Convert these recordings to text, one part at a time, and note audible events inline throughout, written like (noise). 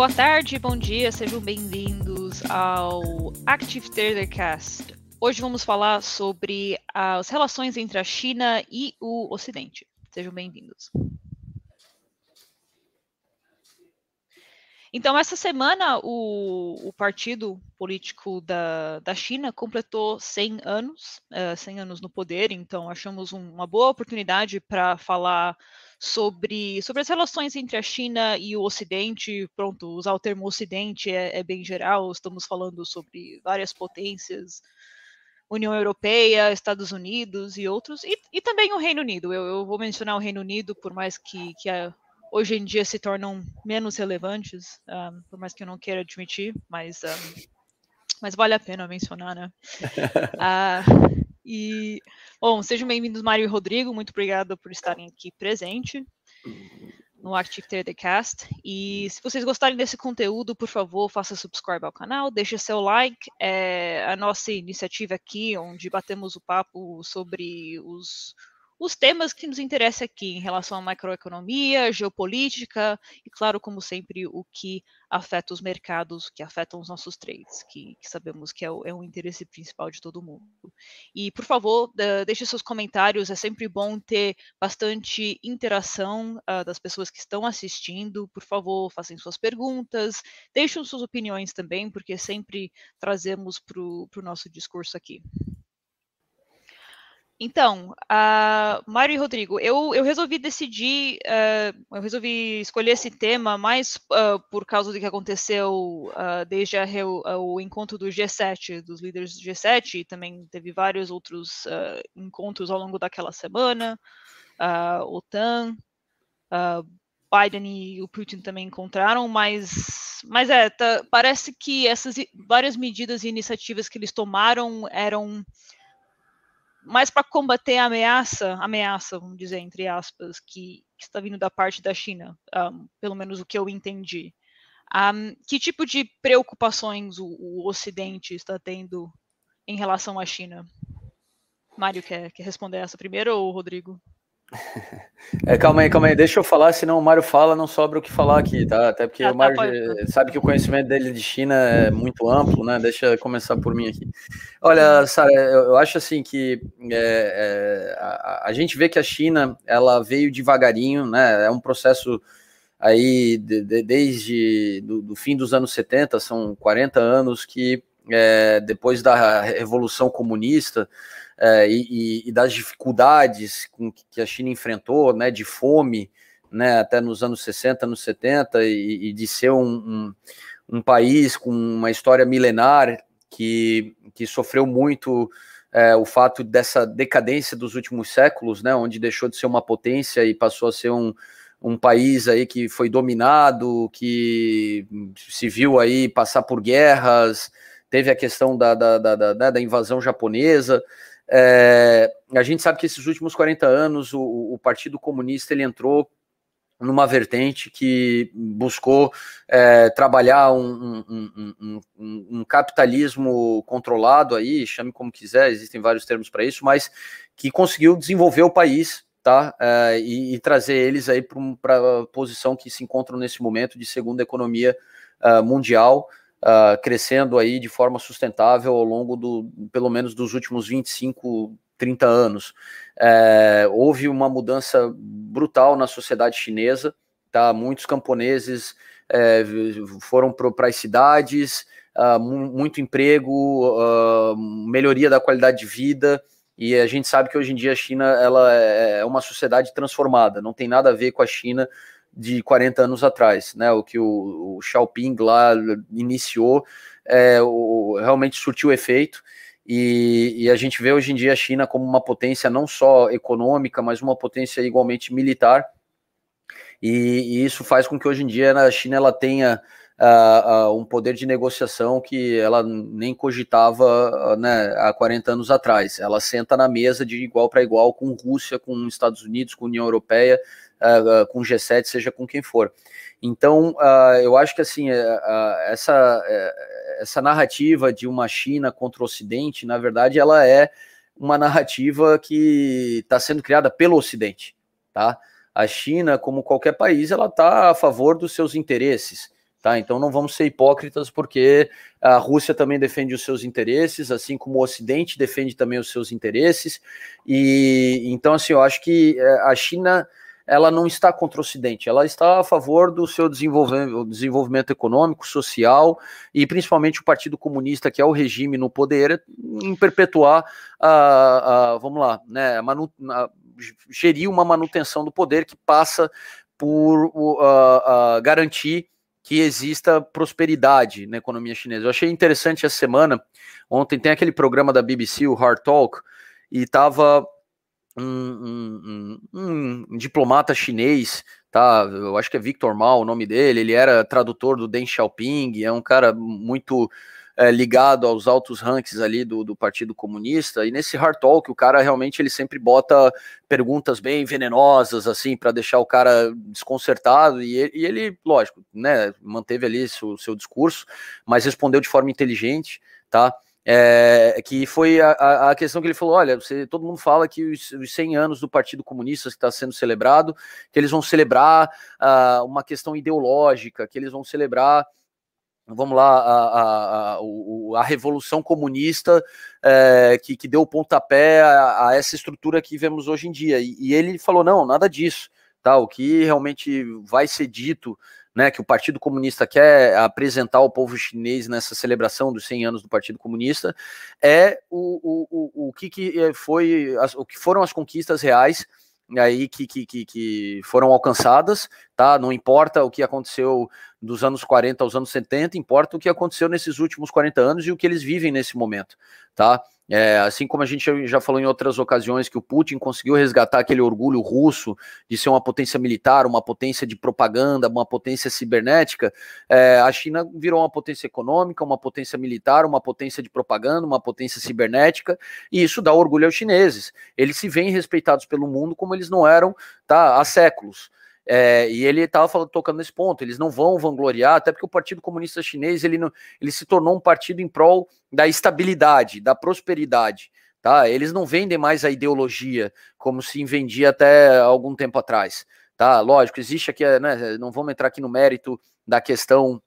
Boa tarde, bom dia, sejam bem-vindos ao Active Trader Cast. Hoje vamos falar sobre as relações entre a China e o Ocidente. Sejam bem-vindos. Então, essa semana, o, o partido político da, da, China completou 100 anos, uh, eh, 100 anos no poder, então achamos um, uma boa oportunidade para falar sobre, sobre as relações entre a China e o Ocidente. Pronto, usar o termo Ocidente é, é bem geral, estamos falando sobre várias potências, União Europeia, Estados Unidos e outros, e, e também o Reino Unido. Eu, eu, vou mencionar o Reino Unido, por mais que, que a, hoje em dia se tornam menos relevantes, um, por mais que eu não queira admitir, mas, um, mas vale a pena mencionar, né? uh, (laughs) E, bom, sejam bem-vindos, Mário e Rodrigo. Muito obrigada por estarem aqui presente no Active Trader Cast. E se vocês gostarem desse conteúdo, por favor, faça subscribe ao canal, deixe seu like. É a nossa iniciativa aqui, onde batemos o papo sobre os os temas que nos interessam aqui em relação à macroeconomia, geopolítica e, claro, como sempre, o que afeta os mercados, que afetam os nossos trades, que, que sabemos que é o, é o, interesse principal de todo mundo. E, por favor, deixe seus comentários, é sempre bom ter bastante interação uh, das pessoas que estão assistindo. Por favor, façam suas perguntas, deixem suas opiniões também, porque sempre trazemos para o nosso discurso aqui. Então, uh, Mário e Rodrigo, eu, eu resolvi decidir, uh, eu resolvi escolher esse tema mais uh, por causa do que aconteceu uh, desde o encontro do G7, dos líderes do G7, e também teve vários outros encontros ao longo daquela semana, OTAN, Biden e o Putin também encontraram, mas, mas é, tá, parece que essas várias medidas e iniciativas que eles tomaram eram mais para combater a ameaça, ameaça, vamos dizer, entre aspas, que, que está vindo da parte da China, um, pelo menos o que eu entendi. Um, que tipo de preocupações o, o, Ocidente está tendo em relação à China? Mário, quer, quer responder essa primeiro ou Rodrigo? É, calma aí, calma aí, deixa eu falar, senão o Mário fala, não sobra o que falar aqui, tá? Até porque ah, o Mário tá, sabe que o conhecimento dele de China é muito amplo, né? Deixa eu começar por mim aqui. Olha, Sara, eu, eu, acho assim que é, é, a, a, gente vê que a China, ela veio devagarinho, né? É um processo aí de, de, desde do, do, fim dos anos 70, são 40 anos que é, depois da Revolução Comunista, é, e, e, das dificuldades que a China enfrentou, né, de fome, né, até nos anos 60, anos 70, e, e de ser um, um, um, país com uma história milenar que, que sofreu muito é, o fato dessa decadência dos últimos séculos, né, onde deixou de ser uma potência e passou a ser um, um país aí que foi dominado, que se viu aí passar por guerras, teve a questão da, da, da, da, né, da invasão japonesa, é, a gente sabe que esses últimos 40 anos o, o, Partido Comunista ele entrou numa vertente que buscou é, trabalhar um, um, um, um, capitalismo controlado aí, chame como quiser, existem vários termos para isso, mas que conseguiu desenvolver o país tá? É, e, e, trazer eles aí para a posição que se encontram nesse momento de segunda economia uh, mundial, uh, crescendo aí de forma sustentável ao longo do, pelo menos dos últimos 25, 30 anos. É, houve uma mudança brutal na sociedade chinesa, tá? Muitos camponeses é, foram para as cidades, uh, muito emprego, uh, melhoria da qualidade de vida, e a gente sabe que hoje em dia a China ela é, é uma sociedade transformada, não tem nada a ver com a China de 40 anos atrás, né? O que o, o Xiaoping lá iniciou é, o, realmente surtiu efeito. E, e, a gente vê hoje em dia a China como uma potência não só econômica, mas uma potência igualmente militar. E, e isso faz com que hoje em dia a China ela tenha uh, uh, um poder de negociação que ela nem cogitava uh, né, há 40 anos atrás. Ela senta na mesa de igual para igual com Rússia, com Estados Unidos, com União Europeia, uh, com G7, seja com quem for. Então, uh, eu acho que assim, uh, essa, essa narrativa de uma China contra o Ocidente, na verdade, ela é uma narrativa que está sendo criada pelo Ocidente, tá? A China, como qualquer país, ela está a favor dos seus interesses. Tá? Então não vamos ser hipócritas, porque a Rússia também defende os seus interesses, assim como o Ocidente defende também os seus interesses. E então, assim, eu acho que é, a China ela não está contra o Ocidente, ela está a favor do seu desenvolvimento, desenvolvimento econômico, social e principalmente o Partido Comunista, que é o regime no poder, em perpetuar a, a vamos lá, né, a manu, a, gerir uma manutenção do poder que passa por uh, garantir que exista prosperidade na economia chinesa. Eu achei interessante essa semana, ontem tem aquele programa da BBC, o Hard Talk, e estava um, um, um, diplomata chinês, tá? Eu acho que é Victor Mao o nome dele, ele era tradutor do Deng Xiaoping, é um cara muito é, ligado aos altos ranks ali do, do Partido Comunista, e nesse hard talk o cara realmente ele sempre bota perguntas bem venenosas, assim, para deixar o cara desconcertado, e e ele, lógico, né, manteve ali seu, seu discurso, mas respondeu de forma inteligente, tá? É, que foi a, a, questão que ele falou: olha, você, todo mundo fala que os, os 100 anos do Partido Comunista que está sendo celebrado, que eles vão celebrar uh, uma questão ideológica, que eles vão celebrar vamos lá, a, a, a, Revolução Comunista é, que, que deu o pontapé a, a, essa estrutura que vemos hoje em dia. E, e, ele falou: não, nada disso. Tá? O que realmente vai ser dito, né, que o Partido Comunista quer apresentar ao povo chinês nessa celebração dos 100 anos do Partido Comunista, é o, o, o, o que, que eh, foi, as, o que foram as conquistas reais aí que, que, que, que, foram alcançadas, tá? Não importa o que aconteceu dos anos 40 aos anos 70, importa o que aconteceu nesses últimos 40 anos e o que eles vivem nesse momento, tá? É, assim como a gente já falou em outras ocasiões que o Putin conseguiu resgatar aquele orgulho russo de ser uma potência militar, uma potência de propaganda, uma potência cibernética, é, a China virou uma potência econômica, uma potência militar, uma potência de propaganda, uma potência cibernética, e isso dá orgulho aos chineses. Eles se veem respeitados pelo mundo como eles não eram tá, há séculos. É, e ele estava tocando nesse ponto, eles não vão vangloriar, até porque o Partido Comunista Chinês ele, não, ele se tornou um partido em prol da estabilidade, da prosperidade. Tá? Eles não vendem mais a ideologia como se vendia até algum tempo atrás. Tá? Lógico, existe aqui, né, não vamos entrar aqui no mérito da questão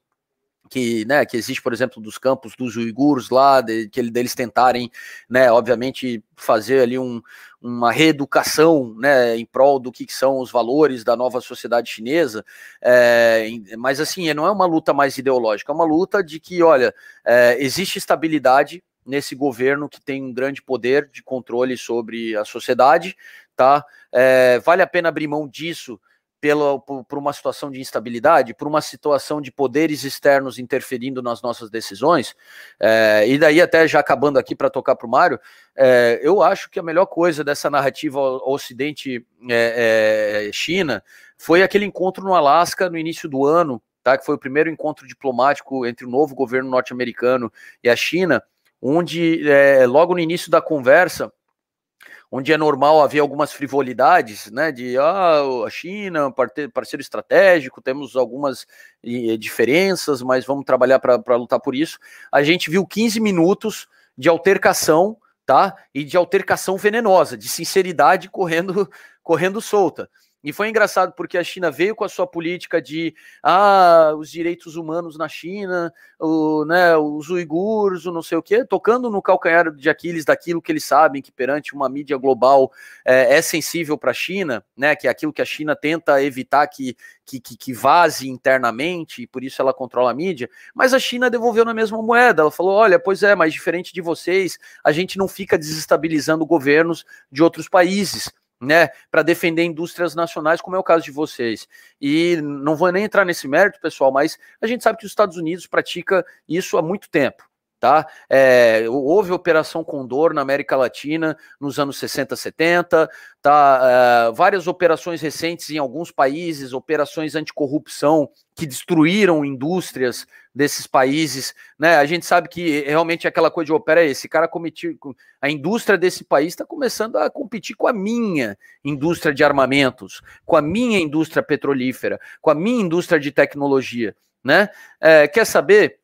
que, né, que existe, por exemplo, dos campos dos uigures lá, de, que deles tentarem, né, obviamente fazer ali um, uma reeducação, né, em prol do que, que são os valores da nova sociedade chinesa, é, mas assim, não é uma luta mais ideológica, é uma luta de que, olha, é, existe estabilidade nesse governo que tem um grande poder de controle sobre a sociedade, tá? É, vale a pena abrir mão disso pela, por, por, uma situação de instabilidade, por uma situação de poderes externos interferindo nas nossas decisões, é, e daí até já acabando aqui para tocar para o Mário, é, eu acho que a melhor coisa dessa narrativa Ocidente-China é, é foi aquele encontro no Alasca no início do ano, tá, que foi o primeiro encontro diplomático entre o novo governo norte-americano e a China, onde é, logo no início da conversa onde é normal haver algumas frivolidades, né, de ah, a China, parceiro estratégico, temos algumas diferenças, mas vamos trabalhar para lutar por isso. A gente viu 15 minutos de altercação, tá? E de altercação venenosa, de sinceridade correndo (laughs) correndo solta. E foi engraçado porque a China veio com a sua política de ah, os direitos humanos na China, o, né, os uigures, o não sei o quê, tocando no calcanhar de Aquiles daquilo que eles sabem que perante uma mídia global é, é sensível para a China, né, que é aquilo que a China tenta evitar que, que, que, que vaze internamente, e por isso ela controla a mídia, mas a China devolveu na mesma moeda. Ela falou: olha, pois é, mas diferente de vocês, a gente não fica desestabilizando governos de outros países né, para defender indústrias nacionais, como é o caso de vocês. E não vou nem entrar nesse mérito, pessoal, mas a gente sabe que os Estados Unidos pratica isso há muito tempo. Tá? É, houve Operação Condor na América Latina nos anos 60, 70, tá? É, várias operações recentes em alguns países, operações anticorrupção que destruíram indústrias desses países, né? A gente sabe que realmente aquela coisa de opera, esse cara cometiu, a indústria desse país está começando a competir com a minha indústria de armamentos, com a minha indústria petrolífera, com a minha indústria de tecnologia, né? É, quer saber?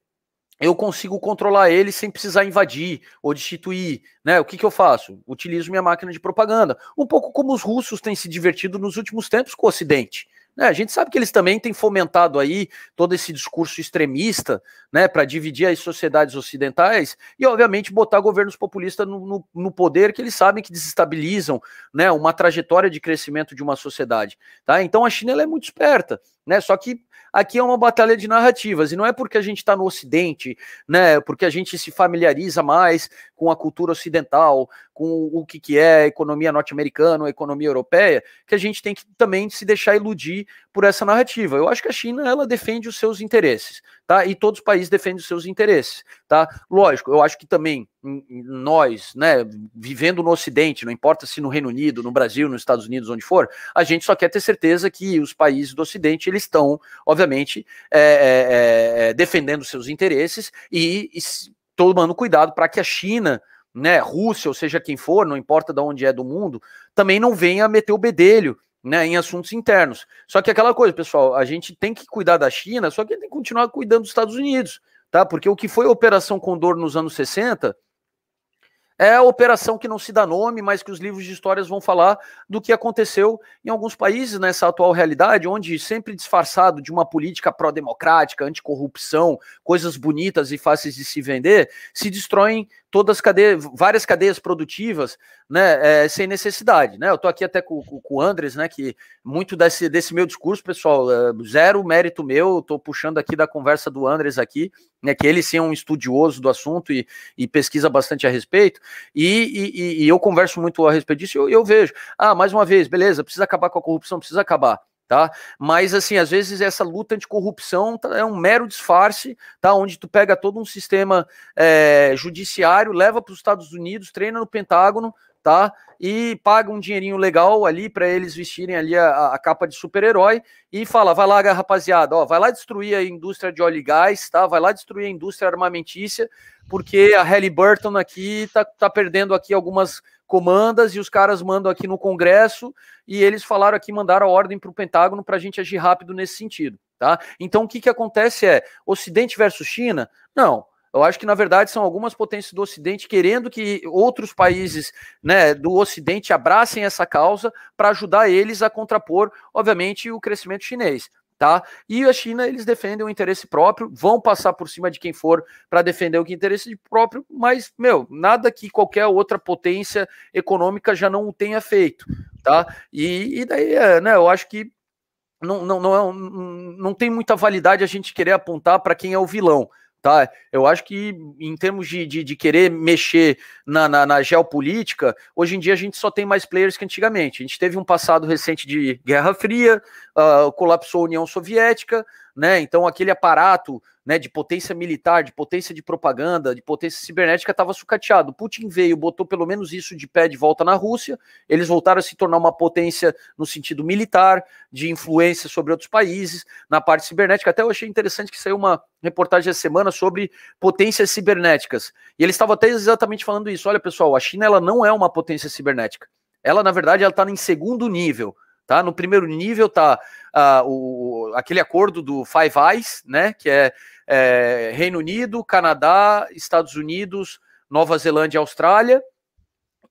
Eu consigo controlar ele sem precisar invadir ou destituir, né? O que, que eu faço? Utilizo minha máquina de propaganda. Um pouco como os russos têm se divertido nos últimos tempos com o Ocidente. Né? A gente sabe que eles também têm fomentado aí todo esse discurso extremista, né, para dividir as sociedades ocidentais e, obviamente, botar governos populistas no, no, no, poder que eles sabem que desestabilizam, né, uma trajetória de crescimento de uma sociedade, tá? Então a China é muito esperta, né? Só que aqui é uma batalha de narrativas, e não é porque a gente está no Ocidente, né? Porque a gente se familiariza mais com a cultura ocidental, com o que, que é a economia norte-americana, a economia europeia, que a gente tem que também se deixar iludir por essa narrativa. Eu acho que a China ela defende os seus interesses, tá? E todos os países defendem os seus interesses, tá? Lógico, eu acho que também nós, né, vivendo no Ocidente, não importa se no Reino Unido, no Brasil, nos Estados Unidos, onde for, a gente só quer ter certeza que os países do Ocidente eles estão, obviamente, é, é, é, defendendo seus interesses e, e tomando cuidado para que a China né, Rússia, ou seja quem for, não importa de onde é do mundo, também não venha meter o bedelho né, em assuntos internos. Só que aquela coisa, pessoal, a gente tem que cuidar da China, só que tem que continuar cuidando dos Estados Unidos, tá? Porque o que foi a Operação Condor nos anos 60 é a operação que não se dá nome, mas que os livros de histórias vão falar do que aconteceu em alguns países nessa atual realidade, onde sempre disfarçado de uma política pró-democrática, anticorrupção, coisas bonitas e fáceis de se vender, se destroem todas as cadeias, várias cadeias produtivas, né, é, sem necessidade, né? Eu tô aqui até com, com, com, o Andres, né, que muito desse, desse meu discurso, pessoal, é, zero mérito meu, tô puxando aqui da conversa do Andres aqui, né, que ele sim é um estudioso do assunto e, e pesquisa bastante a respeito, e, e, e, eu converso muito a respeito disso, e eu, eu vejo, ah, mais uma vez, beleza, precisa acabar com a corrupção, precisa acabar, tá? Mas assim, às vezes essa luta anticorrupção tá, é um mero disfarce, tá? Onde tu pega todo um sistema é, judiciário, leva para os Estados Unidos, treina no Pentágono, tá? E paga um dinheirinho legal ali para eles vestirem ali a, a capa de super-herói e fala: vai lá, rapaziada, ó, vai lá destruir a indústria de óleo e gás, tá? Vai lá destruir a indústria armamentícia, porque a Halliburton aqui tá, tá perdendo aqui algumas comandas e os caras mandam aqui no Congresso e eles falaram aqui, mandaram a ordem para o Pentágono para a gente agir rápido nesse sentido, tá? Então o que, que acontece é Ocidente versus China? Não. Eu acho que, na verdade, são algumas potências do Ocidente querendo que outros países né, do Ocidente abracem essa causa para ajudar eles a contrapor, obviamente, o crescimento chinês tá? E a China, eles defendem o interesse próprio, vão passar por cima de quem for para defender o que interesse próprio, mas, meu, nada que qualquer outra potência econômica já não tenha feito, tá? E, e daí, é, né, eu acho que não, não, não, é, não tem muita validade a gente querer apontar para quem é o vilão tá? Eu acho que em termos de, de, de querer mexer na, na, na, geopolítica, hoje em dia a gente só tem mais players que antigamente. A gente teve um passado recente de Guerra Fria, uh, colapsou a União Soviética, né? Então aquele aparato né, de potência militar, de potência de propaganda, de potência cibernética estava sucateado. Putin veio, botou pelo menos isso de pé de volta na Rússia. Eles voltaram a se tornar uma potência no sentido militar, de influência sobre outros países, na parte cibernética. Até eu achei interessante que saiu uma reportagem essa semana sobre potências cibernéticas. E eles estavam até exatamente falando isso. Olha, pessoal, a China ela não é uma potência cibernética. Ela, na verdade, ela está em segundo nível. Tá? No primeiro nível tá uh, o, aquele acordo do Five Eyes, né? Que é é, Reino Unido, Canadá, Estados Unidos, Nova Zelândia, Austrália,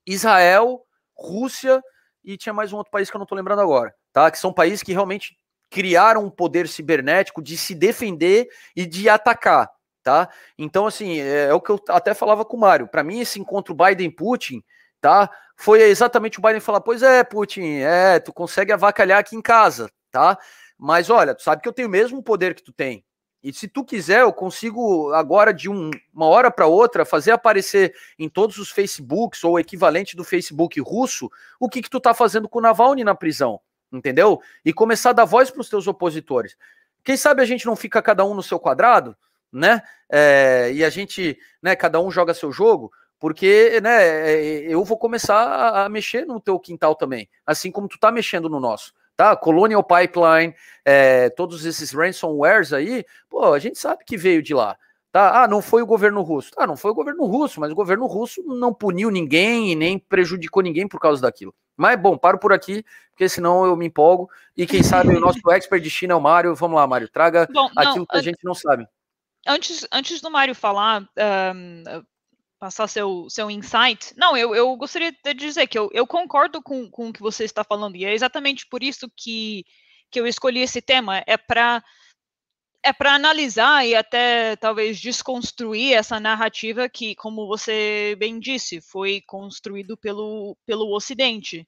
Israel, Rússia e tinha mais um outro país que eu não estou lembrando agora, tá? Que são países que realmente criaram um poder cibernético de se defender e de atacar, tá? Então, assim, é, é o que eu até falava com o Mário. Para mim, esse encontro Biden-Putin, tá? Foi exatamente o Biden falar: pois é, Putin, é, tu consegue avacalhar aqui em casa, tá? Mas olha, tu sabe que eu tenho o mesmo poder que tu tem, e se tu quiser, eu consigo agora de um, uma hora para outra fazer aparecer em todos os Facebooks ou equivalente do Facebook russo o que que tu tá fazendo com o Navalny na prisão, entendeu? E começar a dar voz para os teus opositores. Quem sabe a gente não fica cada um no seu quadrado, né? É, e a gente, né? Cada um joga seu jogo, porque, né? É, eu vou começar a, a mexer no teu quintal também, assim como tu tá mexendo no nosso tá? Colonial Pipeline, é, todos esses ransomwares aí, pô, a gente sabe que veio de lá. Tá? Ah, não foi o governo russo. Ah, não foi o governo russo, mas o governo russo não puniu ninguém e nem prejudicou ninguém por causa daquilo. Mas, bom, paro por aqui, porque senão eu me empolgo. E quem sabe o nosso expert de China é o Mário. Vamos lá, Mário, traga bom, aquilo não, que a gente não sabe. antes, antes do Mário falar, um, passar seu, seu insight, não, eu, eu gostaria de dizer que eu, eu concordo com, com o que você está falando, e é exatamente por isso que, que eu escolhi esse tema, é para é para analisar e até talvez desconstruir essa narrativa que, como você bem disse, foi construído pelo, pelo Ocidente.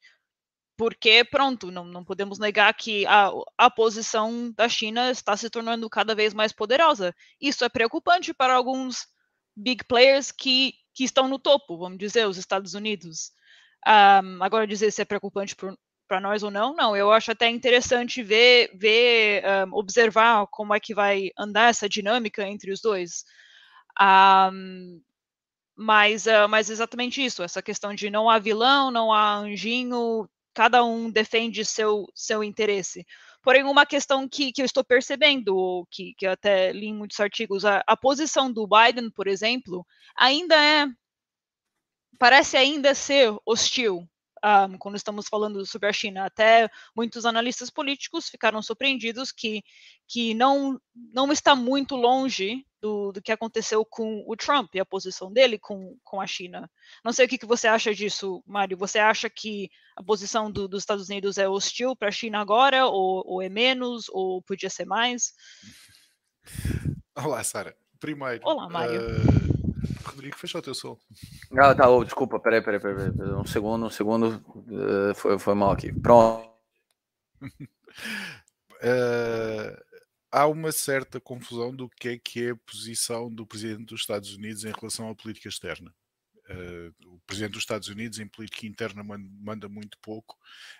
Porque, pronto, não, não podemos negar que a, a posição da China está se tornando cada vez mais poderosa. Isso é preocupante para alguns big players que, que estão no topo, vamos dizer, os Estados Unidos. Um, agora, dizer se é preocupante para nós ou não, não. Eu acho até interessante ver, ver um, observar como é que vai andar essa dinâmica entre os dois. Um, mas, uh, mas exatamente isso, essa questão de não há vilão, não há anjinho, cada um defende seu, seu interesse. Porém, uma questão que, que eu estou percebendo, que, que eu até li em muitos artigos, a, a posição do Biden, por exemplo, ainda é. parece ainda ser hostil um, quando estamos falando sobre a China. Até muitos analistas políticos ficaram surpreendidos que, que não, não está muito longe do, do que aconteceu com o Trump e a posição dele com, com a China. Não sei o que, que você acha disso, Mário. Você acha que a posição do, dos Estados Unidos é hostil para a China agora, ou, ou é menos, ou podia ser mais? Olá, Sara. Primeiro. Olá, Mário. Uh Rodrigo, fecha o teu som. Ah, tá, oh, desculpa, peraí, peraí, peraí, peraí, um segundo, um segundo, uh, foi, foi mal aqui. Pronto. uh, (laughs) há uma certa confusão do que é que é a posição do Presidente dos Estados Unidos em relação à política externa. Uh, o Presidente dos Estados Unidos em política interna manda, muito pouco.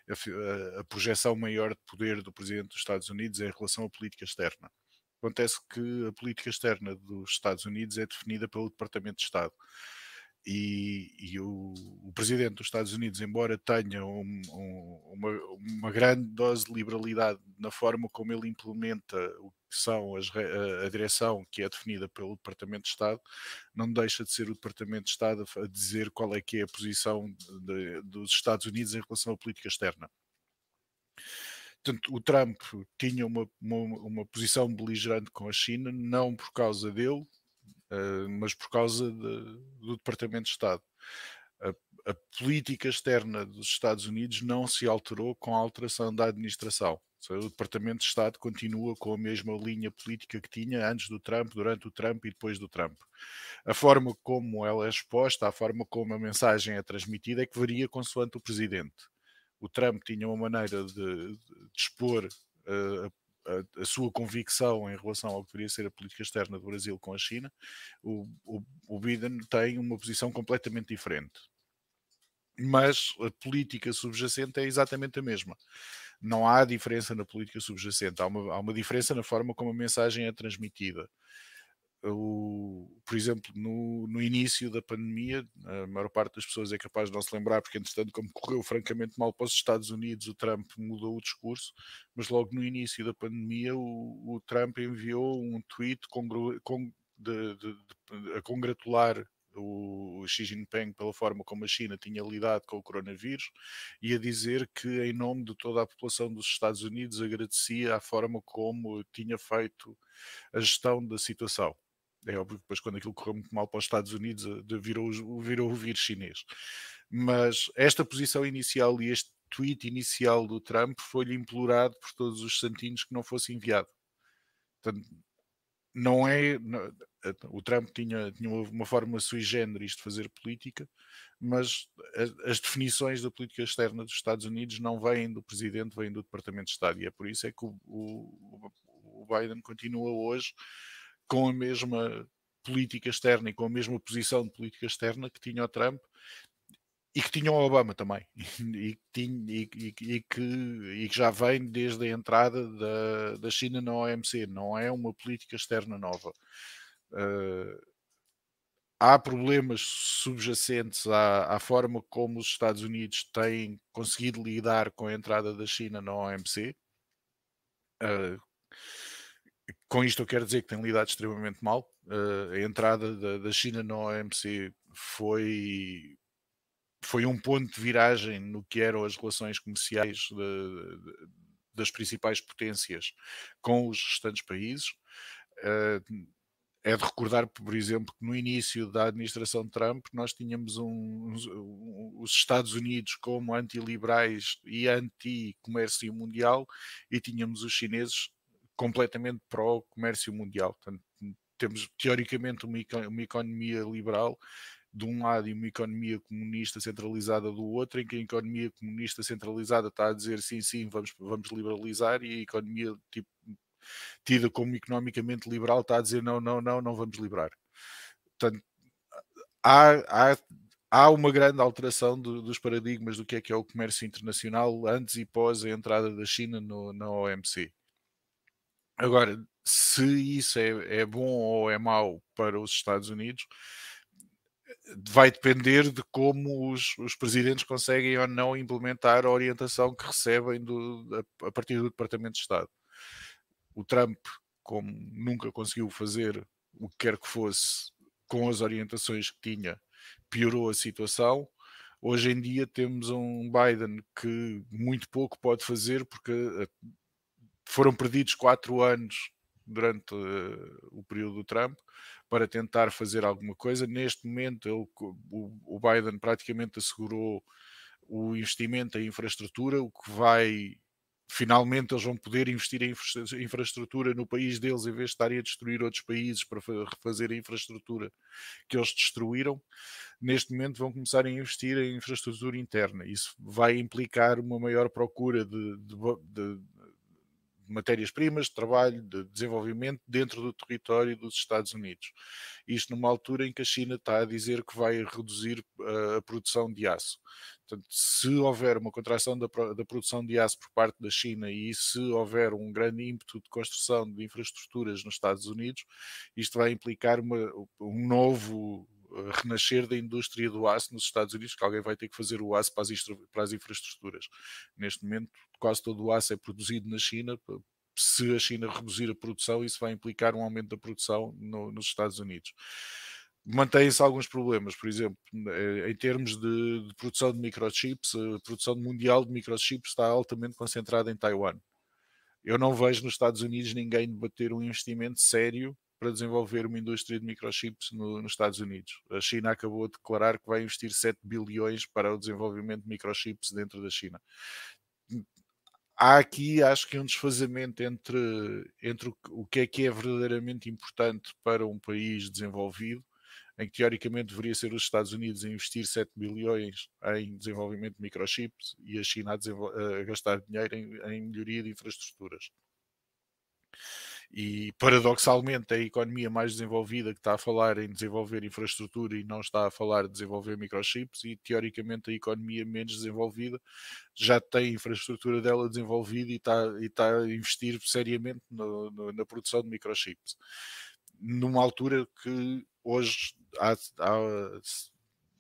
A, a, projeção maior de poder do Presidente dos Estados Unidos é em relação à política externa. Acontece que a política externa dos Estados Unidos é definida pelo Departamento de Estado. E, e o, o, presidente dos Estados Unidos, embora tenha um, um, uma, uma, grande dose de liberalidade na forma como ele implementa o que são as, a, a, direção que é definida pelo Departamento de Estado, não deixa de ser o Departamento de Estado a, a dizer qual é que é a posição de, de, dos Estados Unidos em relação à política externa. Portanto, o Trump tinha uma, uma, uma, posição beligerante com a China, não por causa dele, uh, mas por causa de, do Departamento de Estado. A, a, política externa dos Estados Unidos não se alterou com a alteração da administração. O Departamento de Estado continua com a mesma linha política que tinha antes do Trump, durante o Trump e depois do Trump. A forma como ela é exposta, a forma como a mensagem é transmitida é que varia consoante o presidente o Trump tinha uma maneira de, de, expor uh, a, a, sua convicção em relação ao que deveria ser a política externa do Brasil com a China, o, o, o Biden tem uma posição completamente diferente. Mas a política subjacente é exatamente a mesma. Não há diferença na política subjacente, há uma, há uma diferença na forma como a mensagem é transmitida o, por exemplo, no, no, início da pandemia, a maior parte das pessoas é capaz de não se lembrar, porque entretanto, como correu francamente mal para os Estados Unidos, o Trump mudou o discurso, mas logo no início da pandemia, o, o Trump enviou um tweet congru, con, de, de, de, a congratular o Xi Jinping pela forma como a China tinha lidado com o coronavírus e a dizer que, em nome de toda a população dos Estados Unidos, agradecia a forma como tinha feito a gestão da situação. É óbvio que depois, quando aquilo correu muito mal para os Estados Unidos, eh, virou, virou o vírus chinês. Mas esta posição inicial e este tweet inicial do Trump foi-lhe implorado por todos os santinhos que não fosse enviado. Portanto, não é. Não, o Trump tinha, tinha uma forma sui generis de fazer política, mas as, definições da política externa dos Estados Unidos não vêm do presidente, vêm do Departamento de Estado. E é por isso é que o, o, o Biden continua hoje com a mesma política externa e com a mesma posição de política externa que tinha o Trump e que tinha o Obama também (laughs) e, tinha, e, e, e, que, e que já vem desde a entrada da, da China na OMC, não é uma política externa nova. Uh, há problemas subjacentes à, à, forma como os Estados Unidos têm conseguido lidar com a entrada da China na OMC. Uh, com isto eu quero dizer que tem lidado extremamente mal. Uh, a entrada da, da, China na OMC foi, foi um ponto de viragem no que eram as relações comerciais de, de, das principais potências com os restantes países. Uh, é de recordar, por exemplo, que no início da administração de Trump nós tínhamos um, um, os Estados Unidos como antiliberais e anti-comércio mundial e tínhamos os chineses completamente pró-comércio mundial. Portanto, temos teoricamente uma, uma economia liberal de um lado e uma economia comunista centralizada do outro, em que a economia comunista centralizada está a dizer sim, sim, vamos, vamos liberalizar, e a economia tipo, tida como economicamente liberal está a dizer não, não, não, não vamos liberar. Portanto, há, há, há uma grande alteração do, dos paradigmas do que é que é o comércio internacional antes e pós a entrada da China no, na OMC. Agora, se isso é, é bom ou é mau para os Estados Unidos, vai depender de como os, os, presidentes conseguem ou não implementar a orientação que recebem do, a, a, partir do Departamento de Estado. O Trump, como nunca conseguiu fazer o que quer que fosse com as orientações que tinha, piorou a situação. Hoje em dia temos um Biden que muito pouco pode fazer porque foram perdidos quatro anos durante uh, o período do Trump para tentar fazer alguma coisa. Neste momento, ele, o, o Biden praticamente assegurou o investimento em infraestrutura, o que vai finalmente eles vão poder investir em infraestrutura no país deles em vez de estarem a destruir outros países para refazer a infraestrutura que eles destruíram. Neste momento vão começar a investir em infraestrutura interna. Isso vai implicar uma maior procura de, de, de matérias-primas, de trabalho, de desenvolvimento dentro do território dos Estados Unidos. Isto numa altura em que a China está a dizer que vai reduzir uh, a produção de aço. Portanto, se houver uma contração da, da, produção de aço por parte da China e se houver um grande ímpeto de construção de infraestruturas nos Estados Unidos, isto vai implicar uma, um novo renascer da indústria do aço nos Estados Unidos, que alguém vai ter que fazer o aço para as, para as infraestruturas. Neste momento, quase todo o aço é produzido na China. Se a China reduzir a produção, isso vai implicar um aumento da produção no, nos Estados Unidos. Mantêm-se alguns problemas, por exemplo, eh, em termos de, de produção de microchips, a produção mundial de microchips está altamente concentrada em Taiwan. Eu não vejo nos Estados Unidos ninguém debater um investimento sério para desenvolver uma indústria de microchips no, nos Estados Unidos. A China acabou de declarar que vai investir 7 bilhões para o desenvolvimento de microchips dentro da China. Há aqui, acho que, um desfazamento entre, entre o, que é que é verdadeiramente importante para um país desenvolvido, em que teoricamente deveria ser os Estados Unidos a investir 7 bilhões em desenvolvimento de microchips e a China a, a gastar dinheiro em, em melhoria de infraestruturas. E paradoxalmente, a economia mais desenvolvida que está a falar em desenvolver infraestrutura e não está a falar de desenvolver microchips, e teoricamente a economia menos desenvolvida já tem a infraestrutura dela desenvolvida e está, e está a investir seriamente no, no, na produção de microchips. Numa altura que hoje há, há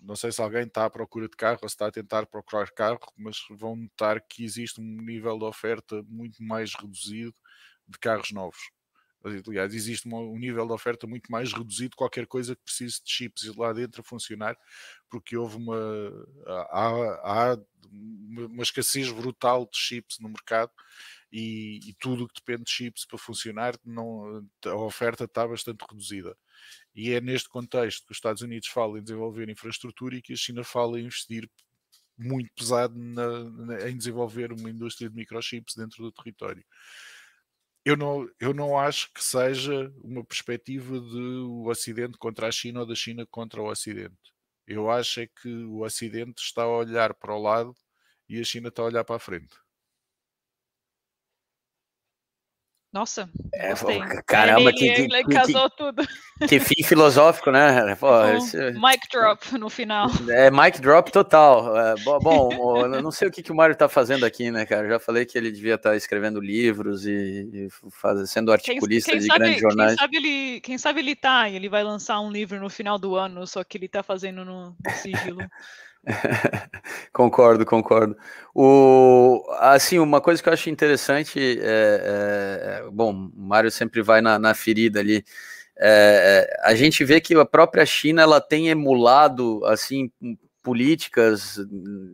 não sei se alguém está à procura de carro ou se está a tentar procurar carro, mas vão notar que existe um nível de oferta muito mais reduzido de carros novos. Aliás, existe um nível de oferta muito mais reduzido, qualquer coisa que precise de chips lá dentro a funcionar, porque houve uma, há, há uma escassez brutal de chips no mercado e, e tudo que depende de chips para funcionar, não, a oferta está bastante reduzida. E é neste contexto que os Estados Unidos falam em desenvolver infraestrutura e que a China fala em investir muito pesado na, na, em desenvolver uma indústria de microchips dentro do território eu não, eu não acho que seja uma perspectiva de o Ocidente contra a China ou da China contra o Ocidente. Eu acho é que o Ocidente está a olhar para o lado e a China está a olhar para a frente. Nossa, é, gostei. Caramba, ele, que, ele que, casou que, tudo. Que fim filosófico, né? Pô, um esse... Mic drop no final. É, mic drop total. É, bom, eu não sei o que, que o Mário tá fazendo aqui, né, cara? Já falei que ele devia estar tá escrevendo livros e, e faz, sendo articulista quem, quem de sabe, grandes jornais. Quem sabe, ele, quem sabe ele tá, ele vai lançar um livro no final do ano, só que ele tá fazendo no, no sigilo. (laughs) (laughs) concordo, concordo. O, assim, uma coisa que eu acho interessante é, é bom, o Mário sempre vai na, na ferida ali. É, é, a gente vê que a própria China ela tem emulado assim políticas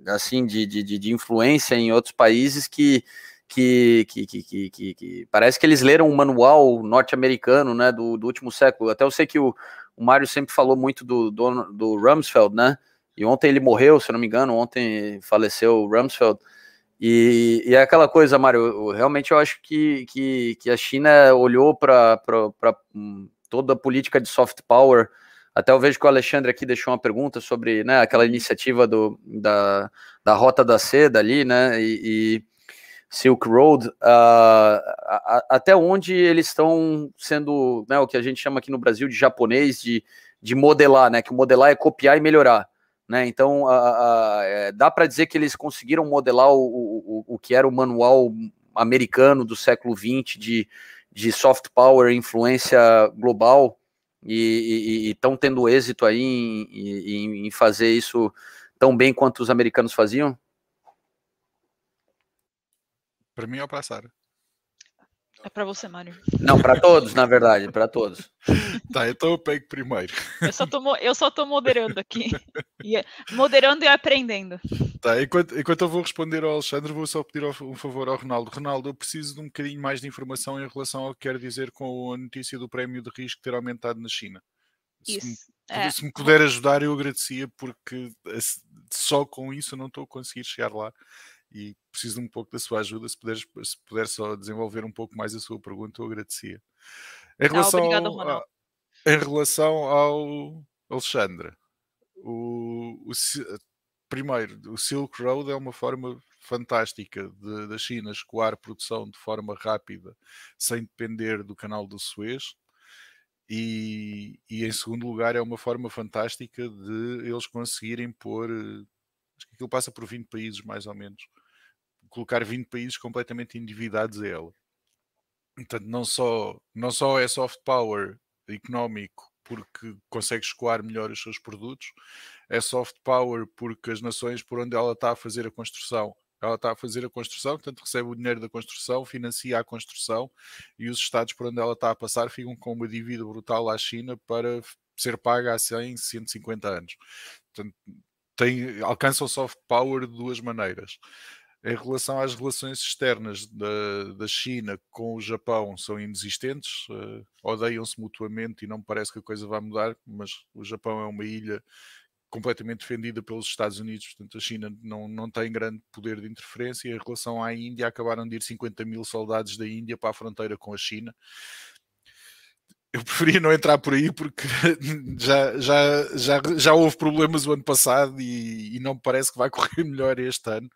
assim de, de, de influência em outros países que que, que, que, que, que parece que eles leram um manual norte-americano, né, do, do último século. Até eu sei que o, o Mário sempre falou muito do, do, do Rumsfeld, né? E ontem ele morreu, se não me engano, ontem faleceu o Rumsfeld. E, e é aquela coisa, Mário, realmente eu acho que, que, que a China olhou para hum, toda a política de soft power. Até eu vejo que o Alexandre aqui deixou uma pergunta sobre né, aquela iniciativa do, da, da Rota da Seda ali, né? E, e Silk Road, uh, a, a, até onde eles estão sendo, né, o que a gente chama aqui no Brasil de japonês, de, de modelar, né? Que modelar é copiar e melhorar. Né? Então, é, dá para dizer que eles conseguiram modelar o, o, o que era o manual americano do século XX de, de soft power, influência global, e estão tendo êxito aí em, em, em fazer isso tão bem quanto os americanos faziam? Para mim é a Sara. É para você, Mário. Não, para todos, na verdade, para todos. (laughs) Tá, então eu pego primeiro. Eu só tô, eu só tô moderando aqui. (laughs) E, moderando e aprendendo. Tá, enquanto, enquanto eu vou responder ao Alexandre, vou só pedir um favor ao Ronaldo. Ronaldo, eu preciso de um bocadinho mais de informação em relação ao que quer dizer com a notícia do prémio de risco ter aumentado na China. Se Isso. Me, é. se me puder ajudar, eu agradecia, porque só com isso eu não estou a conseguir chegar lá e preciso um pouco da sua ajuda. Se puder, se puder só desenvolver um pouco mais a sua pergunta, eu agradecia. Em relação, obrigado, a, em relação ao Alexandre, o, o, primeiro, o Silk Road é uma forma fantástica de, da China escoar produção de forma rápida, sem depender do canal do Suez. E, e, em segundo lugar, é uma forma fantástica de eles conseguirem pôr. Acho que aquilo passa por 20 países, mais ou menos colocar 20 países completamente endividados a ela. Portanto, não só, não só é soft power económico porque consegue escoar melhor os seus produtos, é soft power porque as nações por onde ela está a fazer a construção, ela está a fazer a construção, portanto recebe o dinheiro da construção, financia a construção e os estados por onde ela está a passar ficam com uma dívida brutal à China para ser paga há 100, 150 anos. Portanto, tem, alcança o soft power de duas maneiras. Em relação às relações externas da, da China com o Japão, são inexistentes, uh, odeiam-se mutuamente e não me parece que a coisa vá mudar, mas o Japão é uma ilha completamente defendida pelos Estados Unidos, portanto a China não, não tem grande poder de interferência. Em relação à Índia, acabaram de ir 50 mil soldados da Índia para a fronteira com a China eu preferia não entrar por aí porque (laughs) já, já, já, já houve problemas o ano passado e, e não me parece que vai (laughs) correr melhor este ano.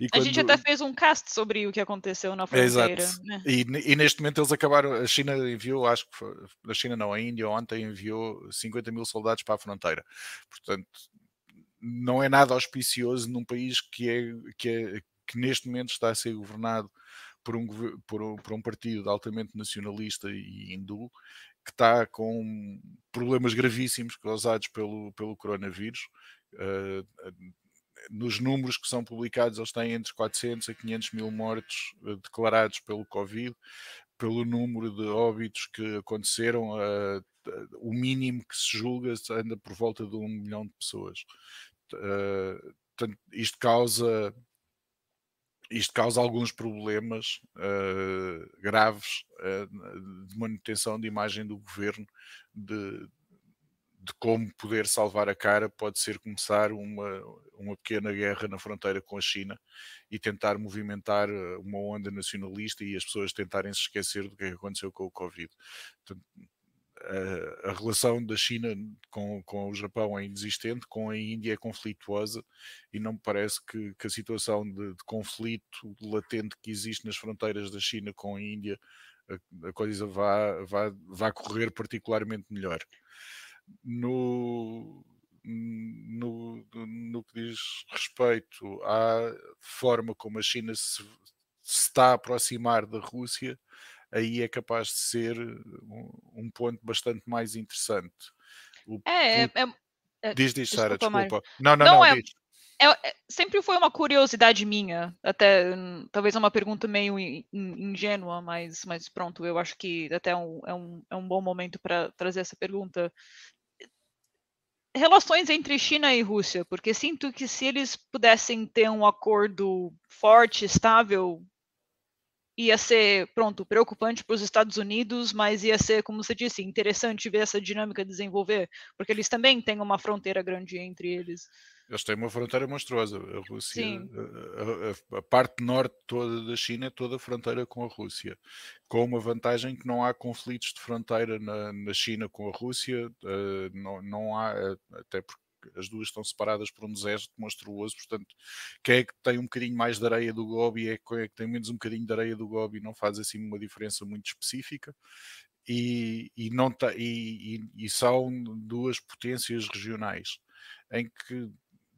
E quando... A gente até fez um cast sobre o que aconteceu na fronteira. Exato. Né? E, e, neste momento eles acabaram, a China enviou, acho que foi, a China não, a Índia ontem enviou 50 mil soldados para a fronteira. Portanto, não é nada auspicioso num país que, é, que, é, que neste momento está a ser governado por um, por um, por um partido altamente nacionalista e hindu que está com problemas gravíssimos causados pelo, pelo coronavírus. Uh, nos números que são publicados, eles têm entre 400 a 500 mil mortos uh, declarados pelo Covid, pelo número de óbitos que aconteceram, uh, o mínimo que se julga anda por volta de um milhão de pessoas. Portanto, isto causa isto causa alguns problemas uh, graves uh, de manutenção de imagem do governo, de, de, como poder salvar a cara pode ser começar uma, uma pequena guerra na fronteira com a China e tentar movimentar eh, uma onda nacionalista e as pessoas tentarem se esquecer do que é aconteceu com o Covid. Portanto, a, a relação da China com, com o Japão é inexistente, com a Índia é conflituosa e não me parece que, que a situação de, de, conflito latente que existe nas fronteiras da China com a Índia a, a coisa vá, vá, vá correr particularmente melhor. No, no, no que diz respeito à forma como a China se, se está a aproximar da Rússia, aí é capaz de ser um, um ponto bastante mais interessante. O, é, é, é, diz, diz, Sara, desculpa. desculpa. Não, não, não, não é, é, sempre foi uma curiosidade minha, até talvez é uma pergunta meio ingênua, mas, mas pronto, eu acho que até um, é, um, é um bom momento para trazer essa pergunta. Relações entre China e Rússia, porque sinto que se eles pudessem ter um acordo forte, estável, ia ser, pronto, preocupante para os Estados Unidos, mas ia ser, como você disse, interessante ver essa dinâmica desenvolver, porque eles também têm uma fronteira grande entre eles. Eles têm uma fronteira monstruosa. A Rússia, a, a, a, parte norte toda da China é toda fronteira com a Rússia, com uma vantagem que não há conflitos de fronteira na, na China com a Rússia, uh, não, não há, até porque as duas estão separadas por um deserto monstruoso, portanto, quem é que tem um bocadinho mais de areia do Gobi é quem é que tem menos um bocadinho de areia do Gobi, não faz assim uma diferença muito específica. E, e não tá, e, e, e são duas potências regionais em que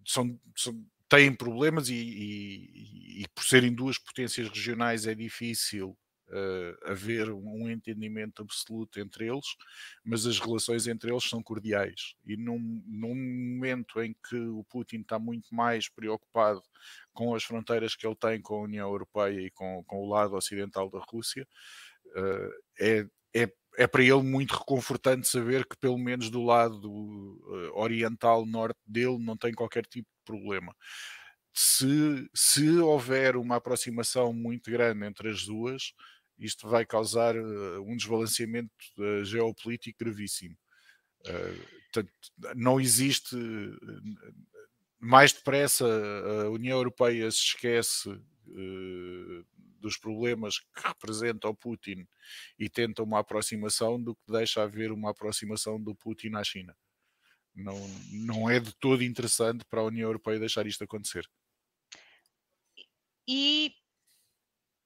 são, são têm problemas e, e, e, por serem duas potências regionais é difícil uh, haver um entendimento absoluto entre eles, mas as relações entre eles são cordiais. E num, num momento em que o Putin está muito mais preocupado com as fronteiras que ele tem com a União Europeia e com, com o lado ocidental da Rússia, uh, é, é é para ele muito reconfortante saber que pelo menos do lado uh, oriental norte dele não tem qualquer tipo de problema. Se, se houver uma aproximação muito grande entre as duas, isto vai causar uh, um desbalanceamento uh, geopolítico gravíssimo. Portanto, não existe mais depressa a União Europeia se esquece dos problemas que representa o Putin e tenta uma aproximação do que deixa haver uma aproximação do Putin à China. Não, não é de todo interessante para a União Europeia deixar isto acontecer. E,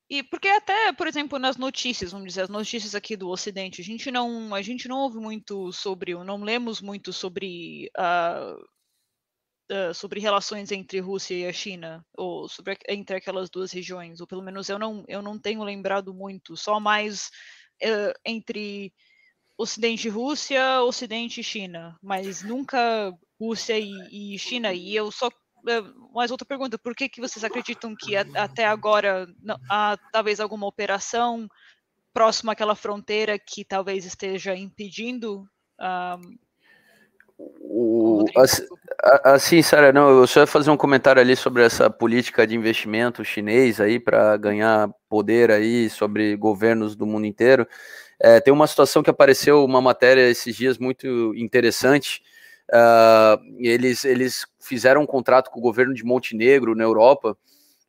e porque até, por exemplo, nas notícias, vamos dizer, as notícias aqui do Ocidente, a gente não, a gente não ouve muito sobre, não lemos muito sobre uh, uh, sobre relações entre Rússia e a China, ou sobre entre aquelas duas regiões, ou pelo menos eu não, eu não tenho lembrado muito, só mais uh, entre Ocidente e Rússia, Ocidente e China, mas nunca Rússia e, e China. E eu só mais outra pergunta: por que, que vocês acreditam que até agora não, há talvez alguma operação próxima àquela fronteira que talvez esteja impedindo um, o, assim, assim, Sara, não, eu só ia fazer um comentário ali sobre essa política de investimento chinês aí para ganhar poder aí sobre governos do mundo inteiro. É, tem uma situação que apareceu, uma matéria esses dias muito interessante. Uh, eles, eles fizeram um contrato com o governo de Montenegro na Europa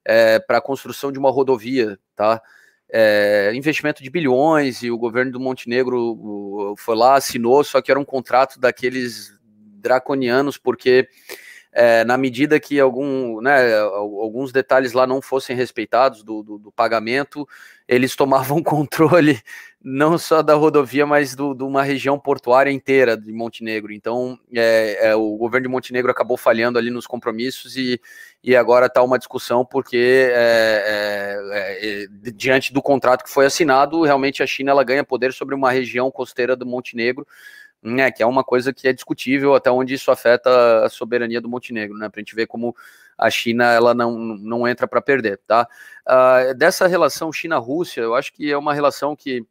é, para a construção de uma rodovia, tá? é, investimento de bilhões e o governo do Montenegro foi lá, assinou, só que era um contrato daqueles draconianos, porque é, na medida que algum, né, alguns detalhes lá não fossem respeitados do, do, do pagamento, eles tomavam (laughs) controle não só da rodovia, mas de uma região portuária inteira de Montenegro. Então, é, é, o governo de Montenegro acabou falhando ali nos compromissos e, e agora está uma discussão porque, é, é, é, diante do contrato que foi assinado, realmente a China ela ganha poder sobre uma região costeira do Montenegro, né, que é uma coisa que é discutível até onde isso afeta a soberania do Montenegro, né, para a gente ver como a China ela não, não entra para perder, tá? Uh, dessa relação China-Rússia, eu acho que é uma relação que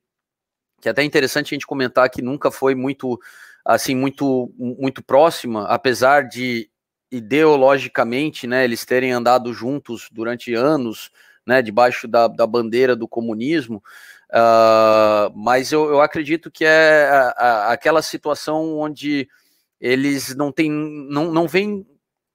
que é até interessante a gente comentar que nunca foi muito assim muito muito próxima, apesar de ideologicamente, né, eles terem andado juntos durante anos, né, debaixo da, da bandeira do comunismo, uh, mas eu, eu, acredito que é a, a, aquela situação onde eles não têm, não, não vêm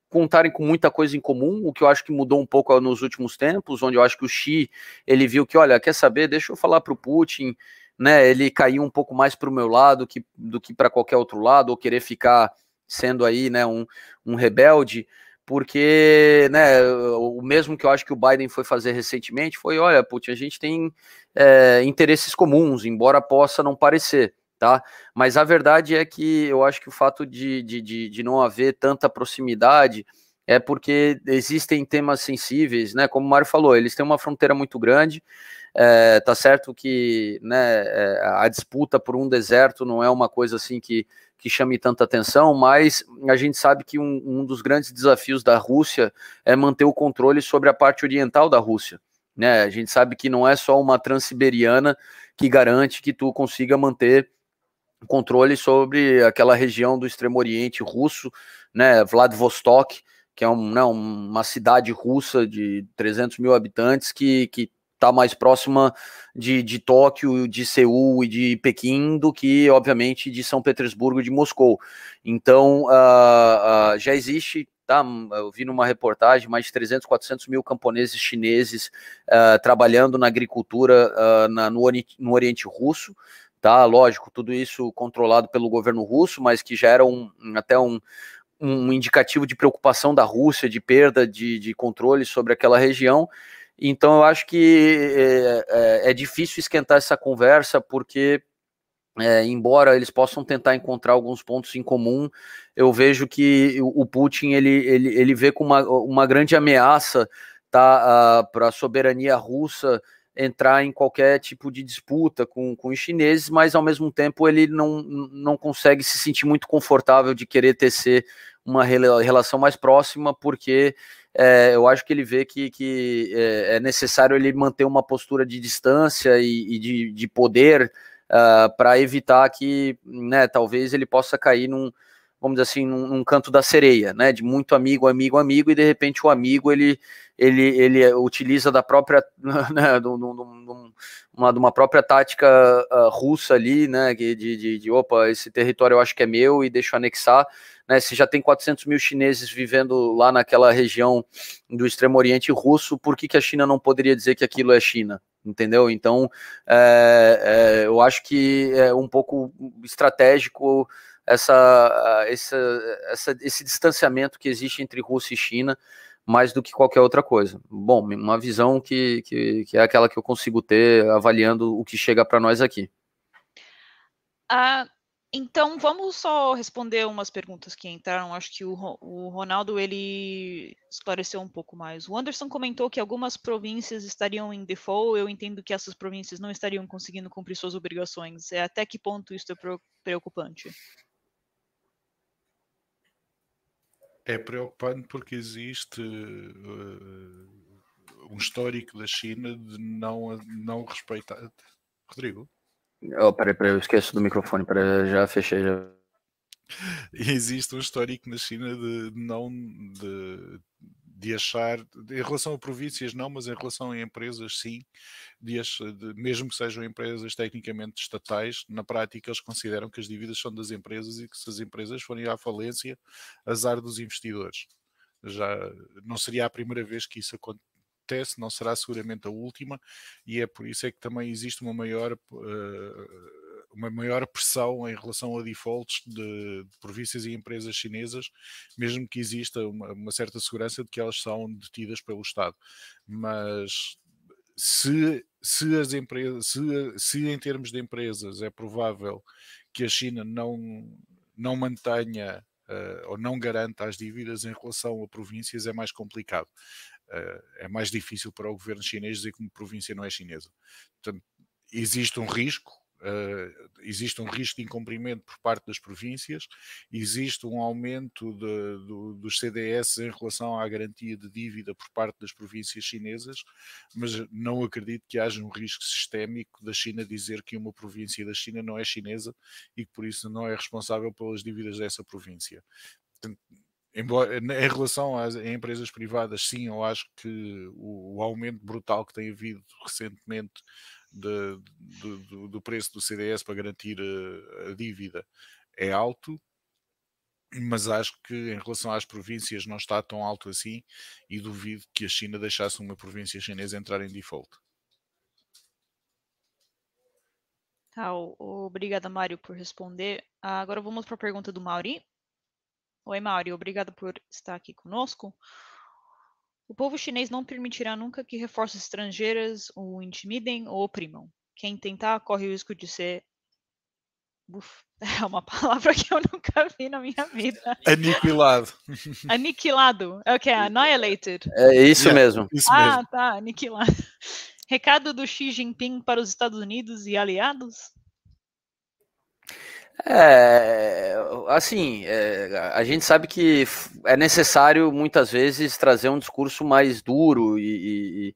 contarem com muita coisa em comum, o que eu acho que mudou um pouco nos últimos tempos, onde eu acho que o Xi, ele viu que, olha, quer saber, deixa eu falar para o Putin, né, ele caiu um pouco mais para o meu lado que, do que para qualquer outro lado, ou querer ficar sendo aí, né, um, um rebelde, porque, né, o mesmo que eu acho que o Biden foi fazer recentemente foi, olha, Putin, a gente tem é, interesses comuns, embora possa não parecer, tá? Mas a verdade é que eu acho que o fato de, de, de, de não haver tanta proximidade é porque existem temas sensíveis, né? Como o Mário falou, eles têm uma fronteira muito grande, é, tá certo que né, é, a disputa por um deserto não é uma coisa assim que, que chame tanta atenção, mas a gente sabe que um, um dos grandes desafios da Rússia é manter o controle sobre a parte oriental da Rússia. Né? A gente sabe que não é só uma transiberiana que garante que tu consiga manter controle sobre aquela região do Extremo Oriente russo, né, Vladivostok, que é um, né, uma cidade russa de 300 mil habitantes que, que está mais próxima de, de Tóquio, de Seul e de Pequim do que, obviamente, de São Petersburgo e de Moscou. Então, uh, uh, já existe Tá? Eu vi numa reportagem mais de 300, 400 mil camponeses chineses uh, trabalhando na agricultura na, no, no, Oriente Russo, tá? Lógico, tudo isso controlado pelo governo russo, mas que já era um, até um, um indicativo de preocupação da Rússia, de perda de, de controle sobre aquela região. Então, eu acho que é, é, é difícil esquentar essa conversa, porque é, embora eles possam tentar encontrar alguns pontos em comum, eu vejo que o Putin ele, ele, ele vê com uma, uma grande ameaça tá, para a soberania russa entrar em qualquer tipo de disputa com, com os chineses, mas ao mesmo tempo ele não, não consegue se sentir muito confortável de querer tecer uma relação mais próxima, porque é, eu acho que ele vê que, que é, é necessário ele manter uma postura de distância e, e de, de poder uh, ah, para evitar que, né, talvez ele possa cair num, vamos dizer assim, num, num, canto da sereia, né, de muito amigo, amigo, amigo, e de repente o amigo ele, ele, ele utiliza da própria, (laughs) né, do, uma, de uma própria tática uh, russa ali, né, de, de, de, opa, esse território eu acho que é meu e deixa eu anexar, né, se já tem 400 mil chineses vivendo lá naquela região do extremo oriente russo, por que, que a China não poderia dizer que aquilo é China? entendeu? Então, é, é, eu acho que é um pouco estratégico essa, essa, essa, esse distanciamento que existe entre Rússia e China, mais do que qualquer outra coisa. Bom, uma visão que, que, que é aquela que eu consigo ter avaliando o que chega para nós aqui. Ah, então, vamos só responder umas perguntas que entraram. Acho que o, o, Ronaldo ele esclareceu um pouco mais. O Anderson comentou que algumas províncias estariam em default. Eu entendo que essas províncias não estariam conseguindo cumprir suas obrigações. É até que ponto isso é preocupante? É preocupante porque existe uh, um histórico da China de não, não respeitar. Rodrigo? Oh, peraí, peraí, eu esqueço do microfone, peraí, já fechei. Já. Existe um histórico na China de não de, de achar, em relação a províncias não, mas em relação a empresas sim, de, de, mesmo que sejam empresas tecnicamente estatais, na prática eles consideram que as dívidas são das empresas e que se as empresas forem à falência, azar dos investidores. Já não seria a primeira vez que isso não será seguramente a última, e é por isso é que também existe uma maior, uh, uma maior pressão em relação a defaults de, de, províncias e empresas chinesas, mesmo que exista uma, uma certa segurança de que elas são detidas pelo Estado. Mas se, se as empresas, se, se em termos de empresas é provável que a China não, não mantenha uh, ou não garanta as dívidas em relação a províncias, é mais complicado. É mais difícil para o governo chinês dizer que uma província não é chinesa. Portanto, existe um risco, uh, existe um risco de incumprimento por parte das províncias, existe um aumento de, do, dos CDS em relação à garantia de dívida por parte das províncias chinesas, mas não acredito que haja um risco sistémico da China dizer que uma província da China não é chinesa e que por isso não é responsável pelas dívidas dessa província. Portanto, Embora, em relação às empresas privadas, sim, eu acho que o, o aumento brutal que tem havido recentemente de, de, de, do preço do CDS para garantir a, a, dívida é alto, mas acho que em relação às províncias não está tão alto assim e duvido que a China deixasse uma província chinesa entrar em default. Tá, obrigada, Mário, por responder. Agora vamos para a pergunta do Mauri. Oi, Mauri, obrigada por estar aqui conosco. O povo chinês não permitirá nunca que reforços estrangeiras o intimidem ou oprimam. Quem tentar corre o risco de ser. Uf, (laughs) é uma palavra que eu nunca vi na minha vida. Aniquilado. (laughs) Aniquilado. É o que? Annihilated. É isso yeah, mesmo. Isso ah, mesmo. tá. Aniquilado. Recado do Xi Jinping para os Estados Unidos e aliados? É, assim, é, a gente sabe que é necessário muitas vezes trazer um discurso mais duro e,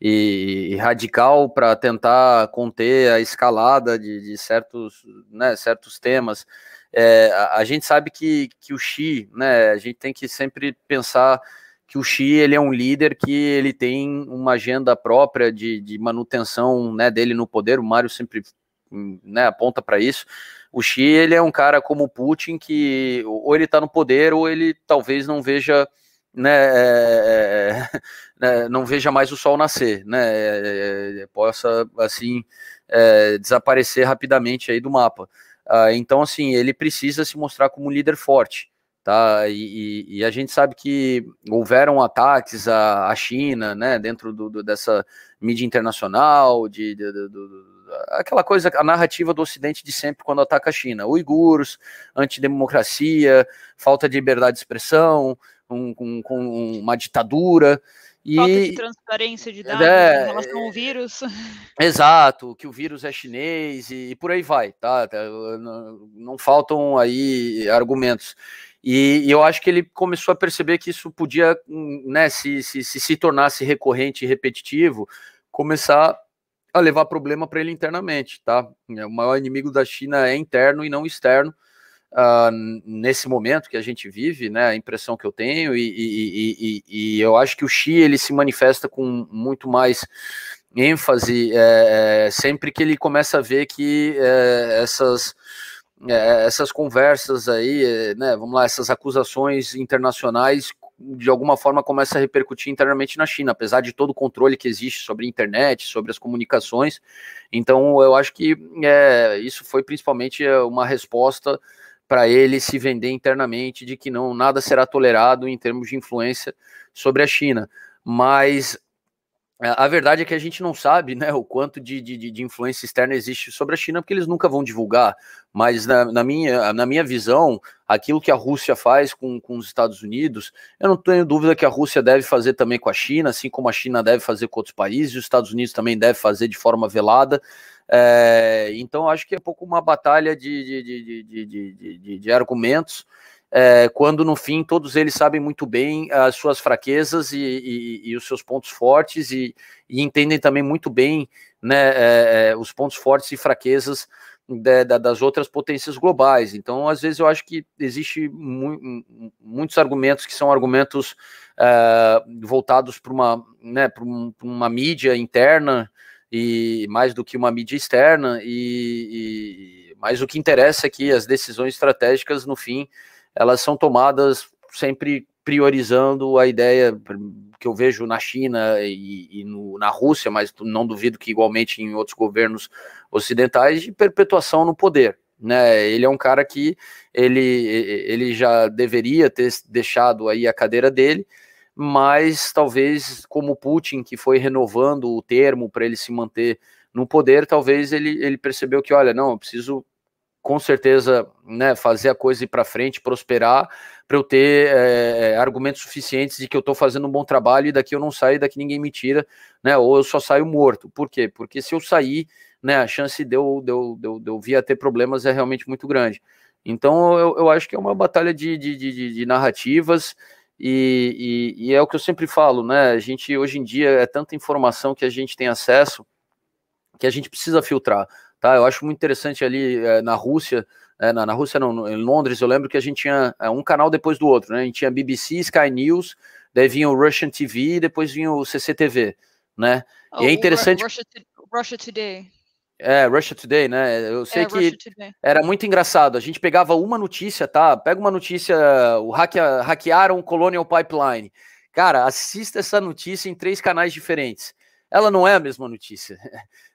e, e radical para tentar conter a escalada de, de certos, né, certos temas. É, a, a, gente sabe que, que o Xi, né, a gente tem que sempre pensar que o Xi ele é um líder que ele tem uma agenda própria de, de manutenção né, dele no poder. O Mário sempre né, aponta para isso. O Xi ele é um cara como o Putin que ou ele está no poder ou ele talvez não veja né, é, é, (laughs) não veja mais o sol nascer, né, é, possa assim é, desaparecer rapidamente aí do mapa. Ah, então, assim, ele precisa se mostrar como um líder forte, tá? E, e, e a gente sabe que houveram ataques à, à China, né, dentro do, do, dessa mídia internacional, de, de, de, de aquela coisa, a narrativa do Ocidente de sempre quando ataca a China. Uiguros, antidemocracia, falta de liberdade de expressão, com, com, com uma ditadura. E, Falta de transparência de dados é, em relação ao vírus. (laughs) Exato, que o vírus é chinês e, e por aí vai, tá? Não, não faltam aí argumentos. E, e, eu acho que ele começou a perceber que isso podia, né, se, se, se, se tornasse recorrente e repetitivo, começar a levar problema para ele internamente, tá? O maior inimigo da China é interno e não externo uh, nesse momento que a gente vive, né, a impressão que eu tenho, e, e, e, e, eu acho que o Xi ele se manifesta com muito mais ênfase é, sempre que ele começa a ver que é, essas é, essas conversas aí, né, vamos lá, essas acusações internacionais de alguma forma começa a repercutir internamente na China, apesar de todo o controle que existe sobre a internet, sobre as comunicações. Então, eu acho que é, isso foi principalmente uma resposta para ele se vender internamente de que não nada será tolerado em termos de influência sobre a China. Mas a verdade é que a gente não sabe né, o quanto de, de, de influência externa existe sobre a China, porque eles nunca vão divulgar. Mas na, na, minha, na minha visão, aquilo que a Rússia faz com, com os Estados Unidos, eu não tenho dúvida que a Rússia deve fazer também com a China, assim como a China deve fazer com outros países, os Estados Unidos também deve fazer de forma velada. É, então, acho que é pouco uma batalha de, de, de, de, de argumentos, é, quando no fim todos eles sabem muito bem as suas fraquezas e, e, e os seus pontos fortes e, e, entendem também muito bem né, é, é os pontos fortes e fraquezas das outras potências globais. Então, às vezes, eu acho que existe mu muitos argumentos que são argumentos é, voltados para uma, né, um, uma mídia interna e mais do que uma mídia externa, e, e mas o que interessa é que as decisões estratégicas, no fim, elas são tomadas sempre priorizando a ideia que eu vejo na China e, e no, na Rússia, mas não duvido que igualmente em outros governos ocidentais, de perpetuação no poder. Né, ele é um cara que ele, ele já deveria ter deixado aí a cadeira dele, mas talvez como Putin, que foi renovando o termo para ele se manter no poder, talvez ele, ele percebeu que, olha, não, eu preciso com certeza né, fazer a coisa ir para frente, prosperar, para eu ter é, argumentos suficientes de que eu estou fazendo um bom trabalho e daqui eu não saio, daqui ninguém me tira, né, ou eu só saio morto. Por quê? Porque se eu sair, né, a chance de eu, de eu, de eu, de eu vir a ter problemas é realmente muito grande. Então eu, eu acho que é uma batalha de, de, de, de narrativas, e, e, e, é o que eu sempre falo, né? A gente hoje em dia é tanta informação que a gente tem acesso que a gente precisa filtrar, tá? Eu acho muito interessante ali é, na Rússia, é, na, na, Rússia não, em Londres, eu lembro que a gente tinha é, um canal depois do outro, né? A gente tinha BBC, Sky News, daí vinha o Russian TV, depois vinha o CCTV, né? Oh, e é interessante. Russia, Russia Today. É, Russia Today, né? Eu sei é, que era muito engraçado. A gente pegava uma notícia, tá? Pega uma notícia, o hackea, hackearam o Colonial Pipeline. Cara, assista essa notícia em três canais diferentes. Ela não é a mesma notícia,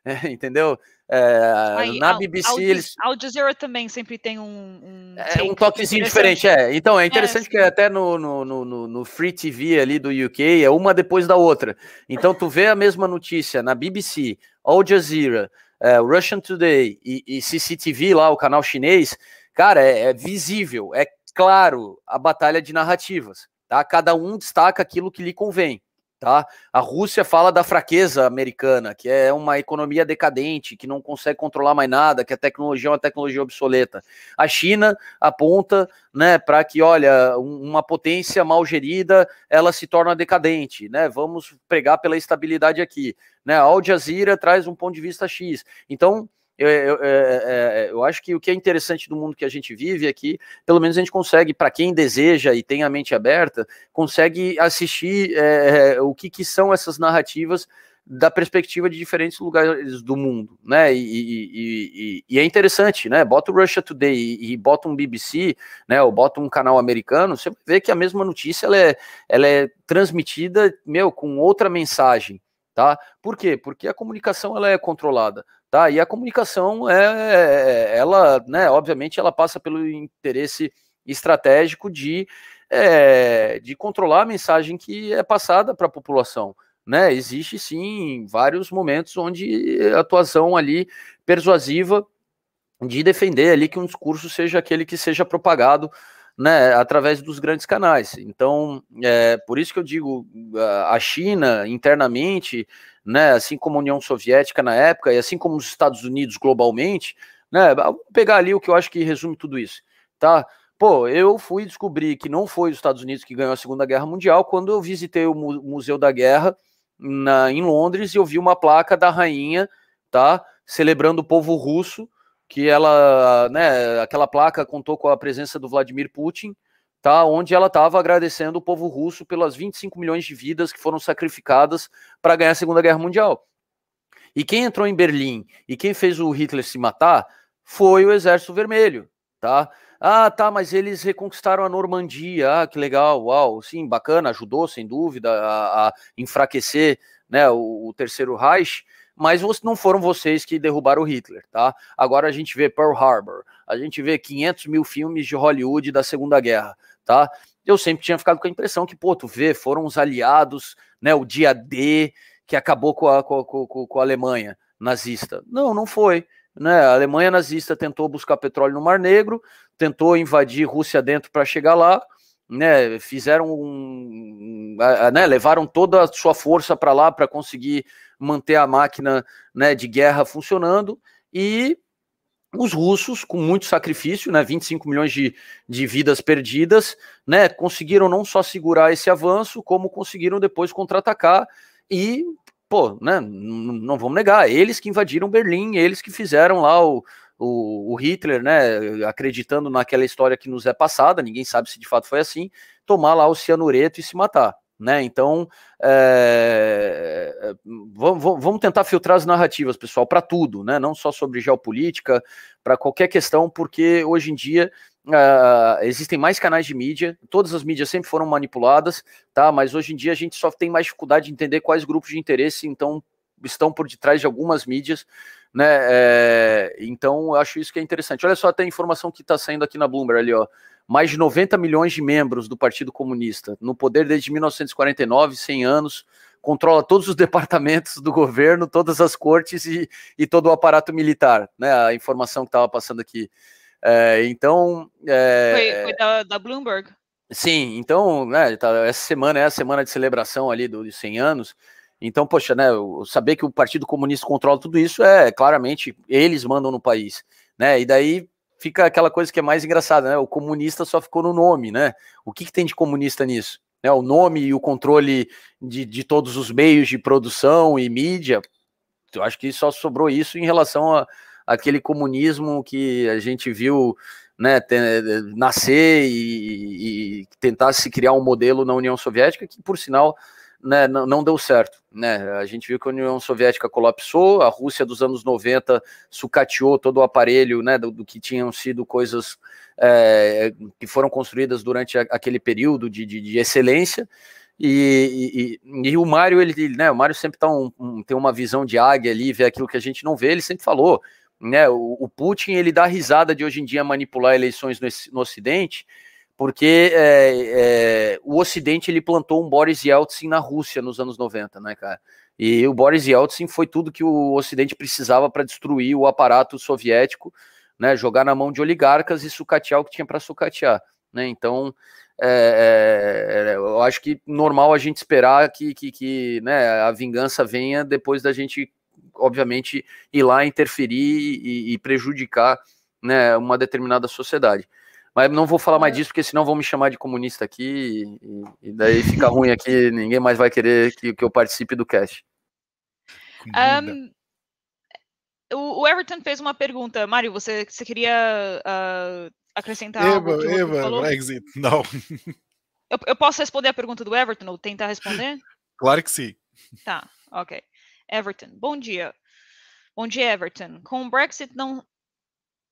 é, (laughs) entendeu? É, Aí, na BBC Al, eles. Al Jazeera também sempre tem um. Um, é, um toquezinho diferente, é. Então é, é interessante que até no, no, no, no, Free TV ali do UK é uma depois da outra. Então tu vê a mesma notícia na BBC, Al Jazeera, é, Russian Today e, e, CCTV lá, o canal chinês, cara, é, é, visível, é claro a batalha de narrativas, tá? Cada um destaca aquilo que lhe convém tá? A Rússia fala da fraqueza americana, que é uma economia decadente, que não consegue controlar mais nada, que a tecnologia é uma tecnologia obsoleta. A China aponta, né, para que, olha, uma potência mal gerida, ela se torna decadente, né? Vamos pregar pela estabilidade aqui, né? A Al Jazeera traz um ponto de vista X. Então, eu, eu, eu, é, é, eu, acho que o que é interessante do mundo que a gente vive aqui, pelo menos a gente consegue, para quem deseja e tem a mente aberta, consegue assistir é, o que, que são essas narrativas da perspectiva de diferentes lugares do mundo, né? E, e, e, e, é interessante, né? Bota o Russia Today e, bota um BBC, né? Ou bota um canal americano, você vê que a mesma notícia ela é, ela é transmitida, meu, com outra mensagem, tá? Por quê? Porque a comunicação ela é controlada, tá? E a comunicação é, ela, né? Obviamente, ela passa pelo interesse estratégico de é, de controlar a mensagem que é passada para a população né? Existe sim vários momentos onde a atuação ali persuasiva de defender ali que um discurso seja aquele que seja propagado né, através dos grandes canais. Então, é por isso que eu digo, a China internamente, né, assim como a União Soviética na época, e assim como os Estados Unidos globalmente, né, vou pegar ali o que eu acho que resume tudo isso, tá? Pô, eu fui descobrir que não foi os Estados Unidos que ganhou a Segunda Guerra Mundial quando eu visitei o Museu da Guerra na, em Londres e eu vi uma placa da rainha, tá? Celebrando o povo russo, que ela, né, aquela placa contou com a presença do Vladimir Putin, tá? Onde ela estava agradecendo o povo russo pelas 25 milhões de vidas que foram sacrificadas para ganhar a Segunda Guerra Mundial. E quem entrou em Berlim e quem fez o Hitler se matar foi o Exército Vermelho, tá? Ah, tá, mas eles reconquistaram a Normandia. Ah, que legal, uau, sim, bacana, ajudou sem dúvida a, a enfraquecer né, o, o, terceiro Reich, mas não foram vocês que derrubaram Hitler, tá? Agora a gente vê Pearl Harbor, a gente vê 500 mil filmes de Hollywood da Segunda Guerra, tá? Eu sempre tinha ficado com a impressão que, pô, tu vê, foram os aliados, né, o dia D que acabou com a, com, com, com a Alemanha nazista. Não, não foi. Né? A Alemanha nazista tentou buscar petróleo no Mar Negro, tentou invadir Rússia dentro para chegar lá, né? Fizeram um, né? levaram toda a sua força para lá para conseguir manter a máquina né, de guerra funcionando e os russos, com muito sacrifício, né, 25 milhões de, de vidas perdidas, né, conseguiram não só segurar esse avanço, como conseguiram depois contra-atacar e pô, né, não vamos negar, eles que invadiram Berlim, eles que fizeram lá o, o, o, Hitler, né, acreditando naquela história que nos é passada, ninguém sabe se de fato foi assim, tomar lá o cianureto e se matar. Né? Então, é, vamos, vamos tentar filtrar as narrativas, pessoal, para tudo, né? não só sobre geopolítica, para qualquer questão, porque hoje em dia Uh, existem mais canais de mídia, todas as mídias sempre foram manipuladas, tá? Mas hoje em dia a gente só tem mais dificuldade de entender quais grupos de interesse então estão por detrás de algumas mídias, né? É, então eu acho isso que é interessante. Olha só até a informação que está saindo aqui na Bloomberg ali, ó. Mais de 90 milhões de membros do Partido Comunista, no poder desde 1949, 100 anos, controla todos os departamentos do governo, todas as cortes e, e todo o aparato militar, né? A informação que estava passando aqui. É, então. É, foi, foi da, da, Bloomberg. Sim, então, né, tá, essa semana é a semana de celebração ali dos 100 anos. Então, poxa, né, saber que o Partido Comunista controla tudo isso é claramente eles mandam no país, né? E daí fica aquela coisa que é mais engraçada, né? O comunista só ficou no nome, né? O que, que tem de comunista nisso? Né, o nome e o controle de, de todos os meios de produção e mídia. Eu acho que só sobrou isso em relação a, aquele comunismo que a gente viu né, nascer e, e, tentar se criar um modelo na União Soviética, que por sinal né, não, deu certo. Né? A gente viu que a União Soviética colapsou, a Rússia dos anos 90 sucateou todo o aparelho né, do, do que tinham sido coisas é, que foram construídas durante a, aquele período de, de, de excelência. E, e, e, o Mário, ele, né, o Mário sempre tá um, um, tem uma visão de águia ali, vê aquilo que a gente não vê, ele sempre falou, né? O, o, Putin ele dá risada de hoje em dia manipular eleições no, no Ocidente, porque é, é, o Ocidente ele plantou um Boris Yeltsin na Rússia nos anos 90, né, cara? E o Boris Yeltsin foi tudo que o Ocidente precisava para destruir o aparato soviético, né? Jogar na mão de oligarcas e sucatear o que tinha para sucatear, né? Então é, é, eu acho que normal a gente esperar que, que, que né, a vingança venha depois da gente obviamente, ir lá interferir e, e prejudicar né, uma determinada sociedade. Mas não vou falar mais é. disso, porque senão vão me chamar de comunista aqui, e, e daí fica ruim aqui, (laughs) ninguém mais vai querer que, que eu participe do cast. Um, o, Everton fez uma pergunta. Mário, você, você queria uh, acrescentar Eva, algo? Que Eva, Brexit, não. (laughs) Eu, eu, posso responder a pergunta do Everton ou tentar responder? Claro que sim. Tá, ok. Everton, bom dia. Bom dia, Everton. Com o Brexit, não,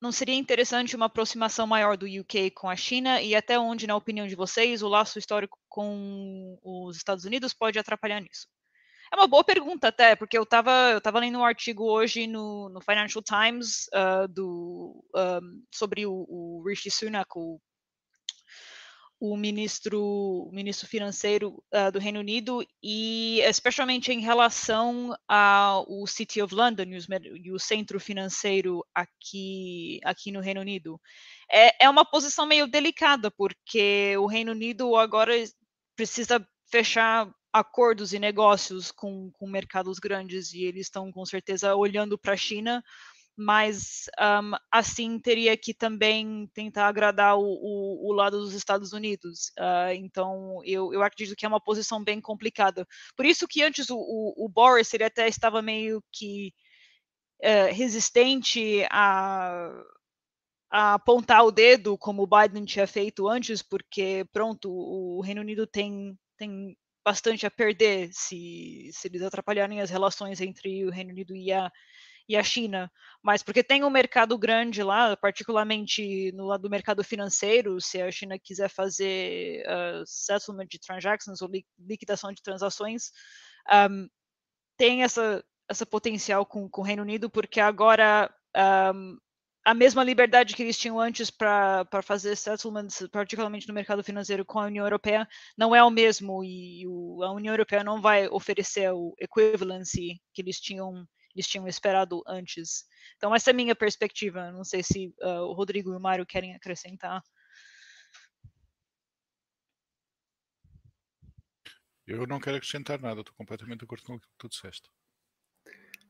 não seria interessante uma aproximação maior do UK com a China e até onde, na opinião de vocês, o laço histórico com os Estados Unidos pode atrapalhar nisso? É uma boa pergunta até, porque eu estava eu tava lendo um artigo hoje no, no Financial Times uh, do, um, sobre o, o Rishi Sunak, o o ministro, o ministro financeiro uh, do Reino Unido e especialmente em relação ao City of London e, o centro financeiro aqui, aqui no Reino Unido. É, é uma posição meio delicada, porque o Reino Unido agora precisa fechar acordos e negócios com, com mercados grandes e eles estão com certeza olhando para a China mas um, assim teria que também tentar agradar o, o, o lado dos Estados Unidos. Uh, então, eu, eu acredito que é uma posição bem complicada. Por isso que antes o, o, Boris ele até estava meio que uh, resistente a, a apontar o dedo, como o Biden tinha feito antes, porque, pronto, o Reino Unido tem, tem bastante a perder se, se eles atrapalharem as relações entre o Reino Unido e a e a China, mas porque tem um mercado grande lá, particularmente no lado do mercado financeiro, se a China quiser fazer uh, settlement de transactions ou li liquidação de transações, um, tem essa, essa potencial com, com o Reino Unido, porque agora um, a mesma liberdade que eles tinham antes para fazer settlements, particularmente no mercado financeiro com a União Europeia, não é o mesmo. E o, a União Europeia não vai oferecer o equivalency que eles tinham eles tinham esperado antes. Então, essa é a minha perspectiva. Não sei se uh, o Rodrigo e o Mário querem acrescentar. Eu não quero acrescentar nada, estou completamente de acordo com o que tu disseste.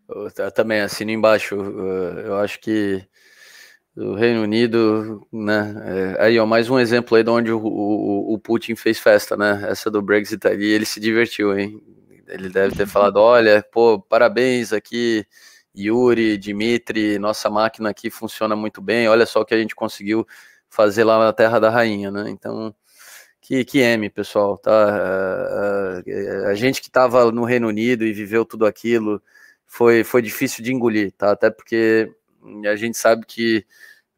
Eu também assino embaixo. Eu acho que o Reino Unido, né? É, aí, ó, mais um exemplo aí de onde o, o, o Putin fez festa, né? Essa do Brexit ali, ele se divertiu, hein? Ele deve ter falado: olha, pô, parabéns aqui, Yuri, Dimitri, nossa máquina aqui funciona muito bem. Olha só o que a gente conseguiu fazer lá na Terra da Rainha, né? Então, que, que M, pessoal, tá? A, gente que estava no Reino Unido e viveu tudo aquilo foi, foi difícil de engolir, tá? Até porque a gente sabe que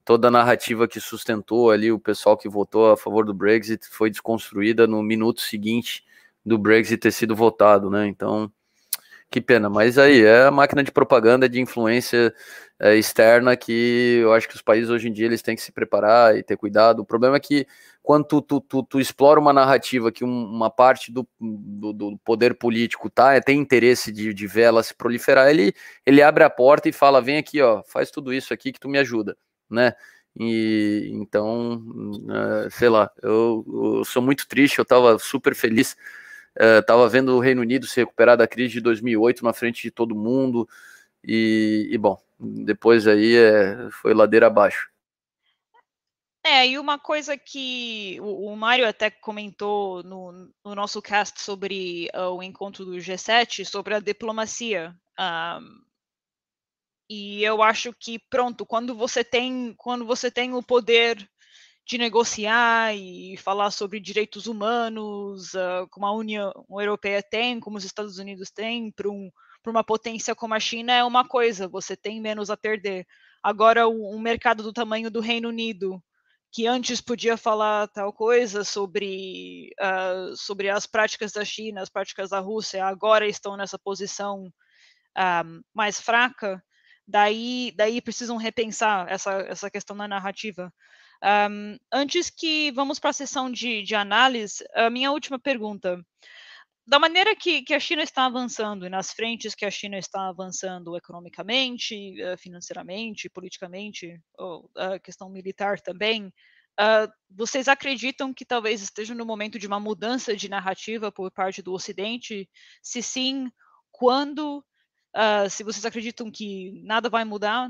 toda a narrativa que sustentou ali o pessoal que votou a favor do Brexit foi desconstruída no minuto seguinte do Brexit ter sido votado, né? Então, que pena. Mas aí é a máquina de propaganda, de influência é, externa que eu acho que os países hoje em dia eles têm que se preparar e ter cuidado. O problema é que quando tu, tu, tu, tu explora uma narrativa que um, uma parte do, do, do, poder político tá, é, tem interesse de, de ver ela se proliferar, ele, ele abre a porta e fala: vem aqui, ó, faz tudo isso aqui que tu me ajuda, né? E então, uh, sei lá, eu, eu, sou muito triste, eu tava super feliz Estava uh, vendo o Reino Unido se recuperar da crise de 2008 na frente de todo mundo. E, e bom, depois aí é, foi ladeira abaixo. É, e uma coisa que o, o Mário até comentou no, no, nosso cast sobre uh, o encontro do G7, sobre a diplomacia. Um, e eu acho que, pronto, quando você tem, quando você tem o poder de negociar e falar sobre direitos humanos, uh, como a União Europeia tem, como os Estados Unidos têm, para um, uma potência como a China, é uma coisa, você tem menos a perder. Agora, um mercado do tamanho do Reino Unido, que antes podia falar tal coisa sobre, uh, sobre as práticas da China, as práticas da Rússia, agora estão nessa posição uh, mais fraca, daí, daí precisam repensar essa, essa questão da narrativa. Um, antes que vamos para a sessão de, de, análise, a minha última pergunta. Da maneira que, que, a China está avançando e nas frentes que a China está avançando economicamente, eh, financeiramente, politicamente, ou a questão militar também, uh, vocês acreditam que talvez esteja no momento de uma mudança de narrativa por parte do Ocidente? Se sim, quando? Uh, se vocês acreditam que nada vai mudar,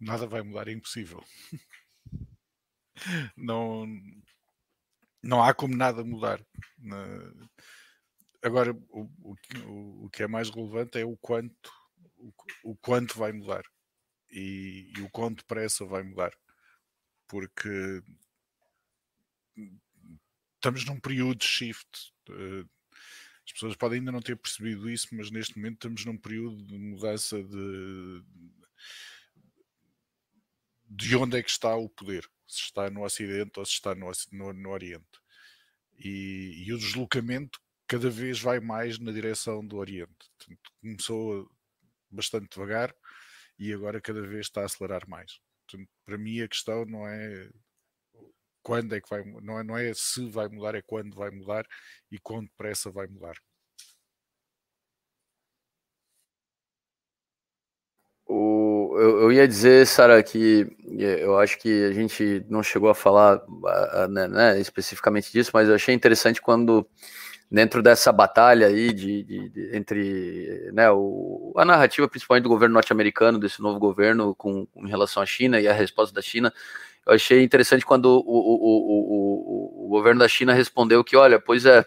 nada vai mudar, é impossível. (laughs) não, não há como nada mudar. agora, o, o, o que é mais relevante é o quanto, o, o quanto vai mudar e, e o quanto depressa vai mudar, porque estamos num período de shift. Uh, as pessoas podem ainda não ter percebido isso, mas neste momento estamos num período de mudança de, de onde é que está o poder, se está no Ocidente ou se está no, no, no Oriente. E, e, o deslocamento cada vez vai mais na direção do Oriente. Portanto, começou bastante devagar e agora cada vez está a acelerar mais. Portanto, para mim a questão não é quando é que vai, não é, não é se vai mudar, é quando vai mudar e quão depressa vai mudar. Eu, eu ia dizer, Sara, que é, eu acho que a gente não chegou a falar né, né, especificamente disso, mas eu achei interessante quando dentro dessa batalha aí de, de, de entre né, o, a narrativa principalmente do governo norte-americano, desse novo governo com, com, relação à China e a resposta da China, eu achei interessante quando o, o, o, governo da China respondeu que, olha, pois é,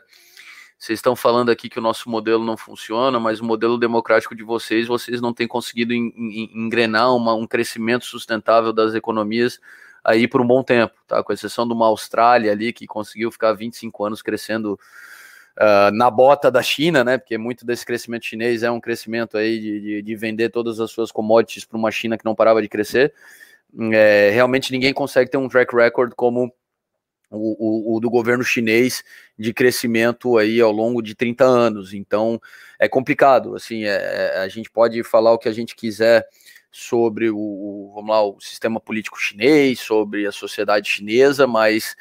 vocês estão falando aqui que o nosso modelo não funciona, mas o modelo democrático de vocês, vocês não têm conseguido engrenar uma, um crescimento sustentável das economias aí por um bom tempo, tá? Com exceção de uma Austrália ali que conseguiu ficar 25 anos crescendo uh, na bota da China, né? Porque muito desse crescimento chinês é um crescimento aí de, de, de vender todas as suas commodities para uma China que não parava de crescer. É, realmente ninguém consegue ter um track record como o, o, o, do governo chinês de crescimento aí ao longo de 30 anos. Então é complicado. Assim, é, é, a gente pode falar o que a gente quiser sobre o, o, vamos lá, o sistema político chinês, sobre a sociedade chinesa, mas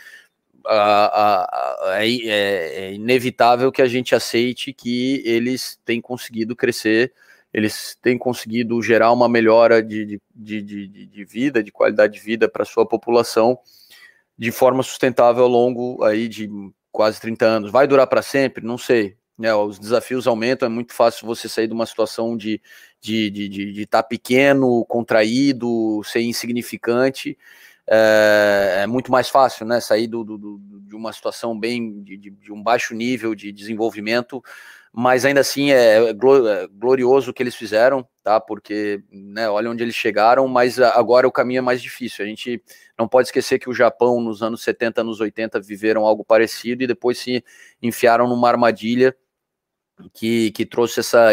a, a, a, é, é, é, inevitável que a gente aceite que eles têm conseguido crescer, eles têm conseguido gerar uma melhora de, de, de, de vida, de qualidade de vida para sua população de forma sustentável ao longo aí de quase 30 anos. Vai durar para sempre? Não sei. Né, os desafios aumentam, é muito fácil você sair de uma situação de estar de, de, de, de tá pequeno, contraído, ser insignificante, é, é, muito mais fácil, né? Sair do, do, do de uma situação bem de, de, de, um baixo nível de desenvolvimento, mas ainda assim é, é, é glorioso o que eles fizeram, tá? Porque né, olha onde eles chegaram, mas agora o caminho é mais difícil. A gente não pode esquecer que o Japão, nos anos 70, anos 80, viveram algo parecido e depois se enfiaram numa armadilha que, que trouxe essa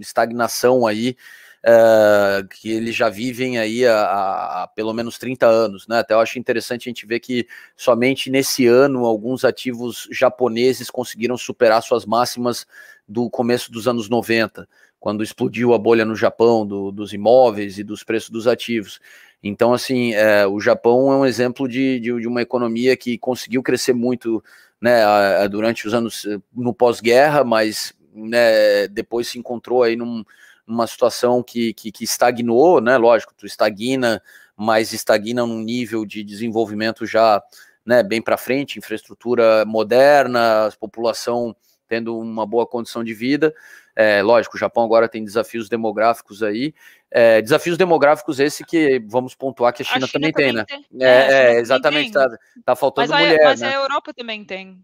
estagnação aí uh, que eles já vivem aí há, há, pelo menos 30 anos, né? Até eu acho interessante a gente ver que somente nesse ano alguns ativos japoneses conseguiram superar suas máximas do começo dos anos 90, quando explodiu a bolha no Japão do, dos imóveis e dos preços dos ativos. Então, assim, é, o Japão é um exemplo de, de, de, uma economia que conseguiu crescer muito né, durante os anos no pós-guerra, mas né, depois se encontrou aí num, uma situação que, que, que estagnou, né? Lógico, tu estagna, mas estagna num nível de desenvolvimento já né, bem para frente, infraestrutura moderna, população tendo uma boa condição de vida. É, lógico, o Japão agora tem desafios demográficos aí. É, desafios demográficos esse que vamos pontuar que a China, a China também, também, tem, né? Tem. É, é exatamente, está tá faltando mas mulher. A, mas né? a Europa também tem.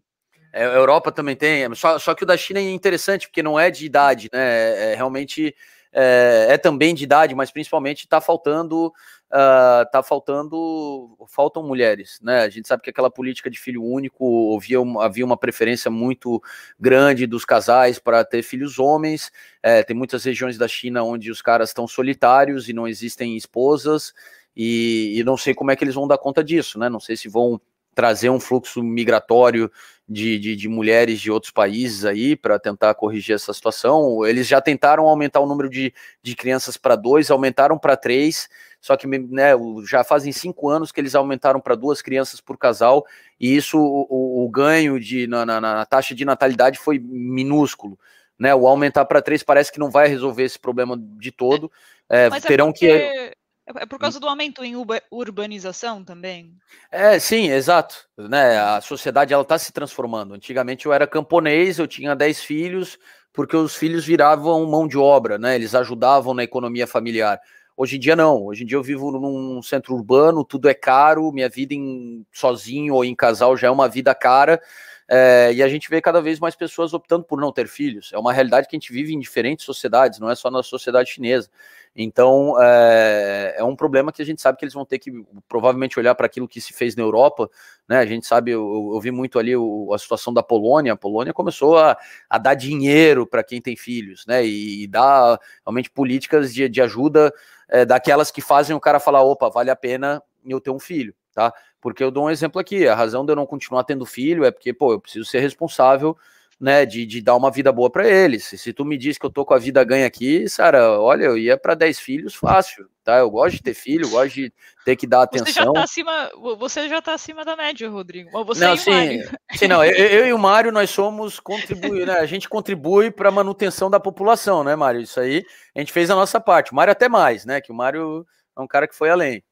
É, a Europa também tem, só, só que o da China é interessante, porque não é de idade, né? É, é realmente é, é, também de idade, mas principalmente está faltando. Uh, tá faltando, faltam mulheres, né? A gente sabe que aquela política de filho único havia uma, havia uma preferência muito grande dos casais para ter filhos homens. É, tem muitas regiões da China onde os caras estão solitários e não existem esposas, e, e não sei como é que eles vão dar conta disso, né? Não sei se vão trazer um fluxo migratório de, de, de mulheres de outros países aí para tentar corrigir essa situação. Eles já tentaram aumentar o número de, de crianças para dois, aumentaram para três, só que né, já fazem cinco anos que eles aumentaram para duas crianças por casal, e isso, o, o ganho de, na, na, na taxa de natalidade foi minúsculo. Né, o aumentar para três parece que não vai resolver esse problema de todo. É, é terão é porque... que é, é por causa do aumento em urbanização também? É, sim, exato. Né? A sociedade ela está se transformando. Antigamente eu era camponês, eu tinha 10 filhos, porque os filhos viravam mão de obra, né? Eles ajudavam na economia familiar. Hoje em dia não. Hoje em dia eu vivo num centro urbano, tudo é caro, minha vida em sozinho ou em casal já é uma vida cara. É, e a gente vê cada vez mais pessoas optando por não ter filhos. É uma realidade que a gente vive em diferentes sociedades, não é só na sociedade chinesa. Então, é, é, um problema que a gente sabe que eles vão ter que provavelmente olhar para aquilo que se fez na Europa, né? A gente sabe, eu, eu vi muito ali o, a situação da Polônia. A Polônia começou a, a dar dinheiro para quem tem filhos, né? E, e dar realmente políticas de, de ajuda é, daquelas que fazem o cara falar: opa, vale a pena eu ter um filho, tá? Porque eu dou um exemplo aqui: a razão de eu não continuar tendo filho é porque, pô, eu preciso ser responsável né, de, de dar uma vida boa para eles. Se tu me diz que eu tô com a vida ganha aqui, Sara, olha, eu ia para 10 filhos fácil, tá? Eu gosto de ter filho, gosto de ter que dar atenção. Você já tá acima, você já tá acima da média, Rodrigo. Você não, sim, sim, não, eu, eu, e o Mário nós somos contribui, né? A gente contribui para a manutenção da população, né, Mário? Isso aí, a gente fez a nossa parte. O Mário até mais, né? Que o Mário é um cara que foi além.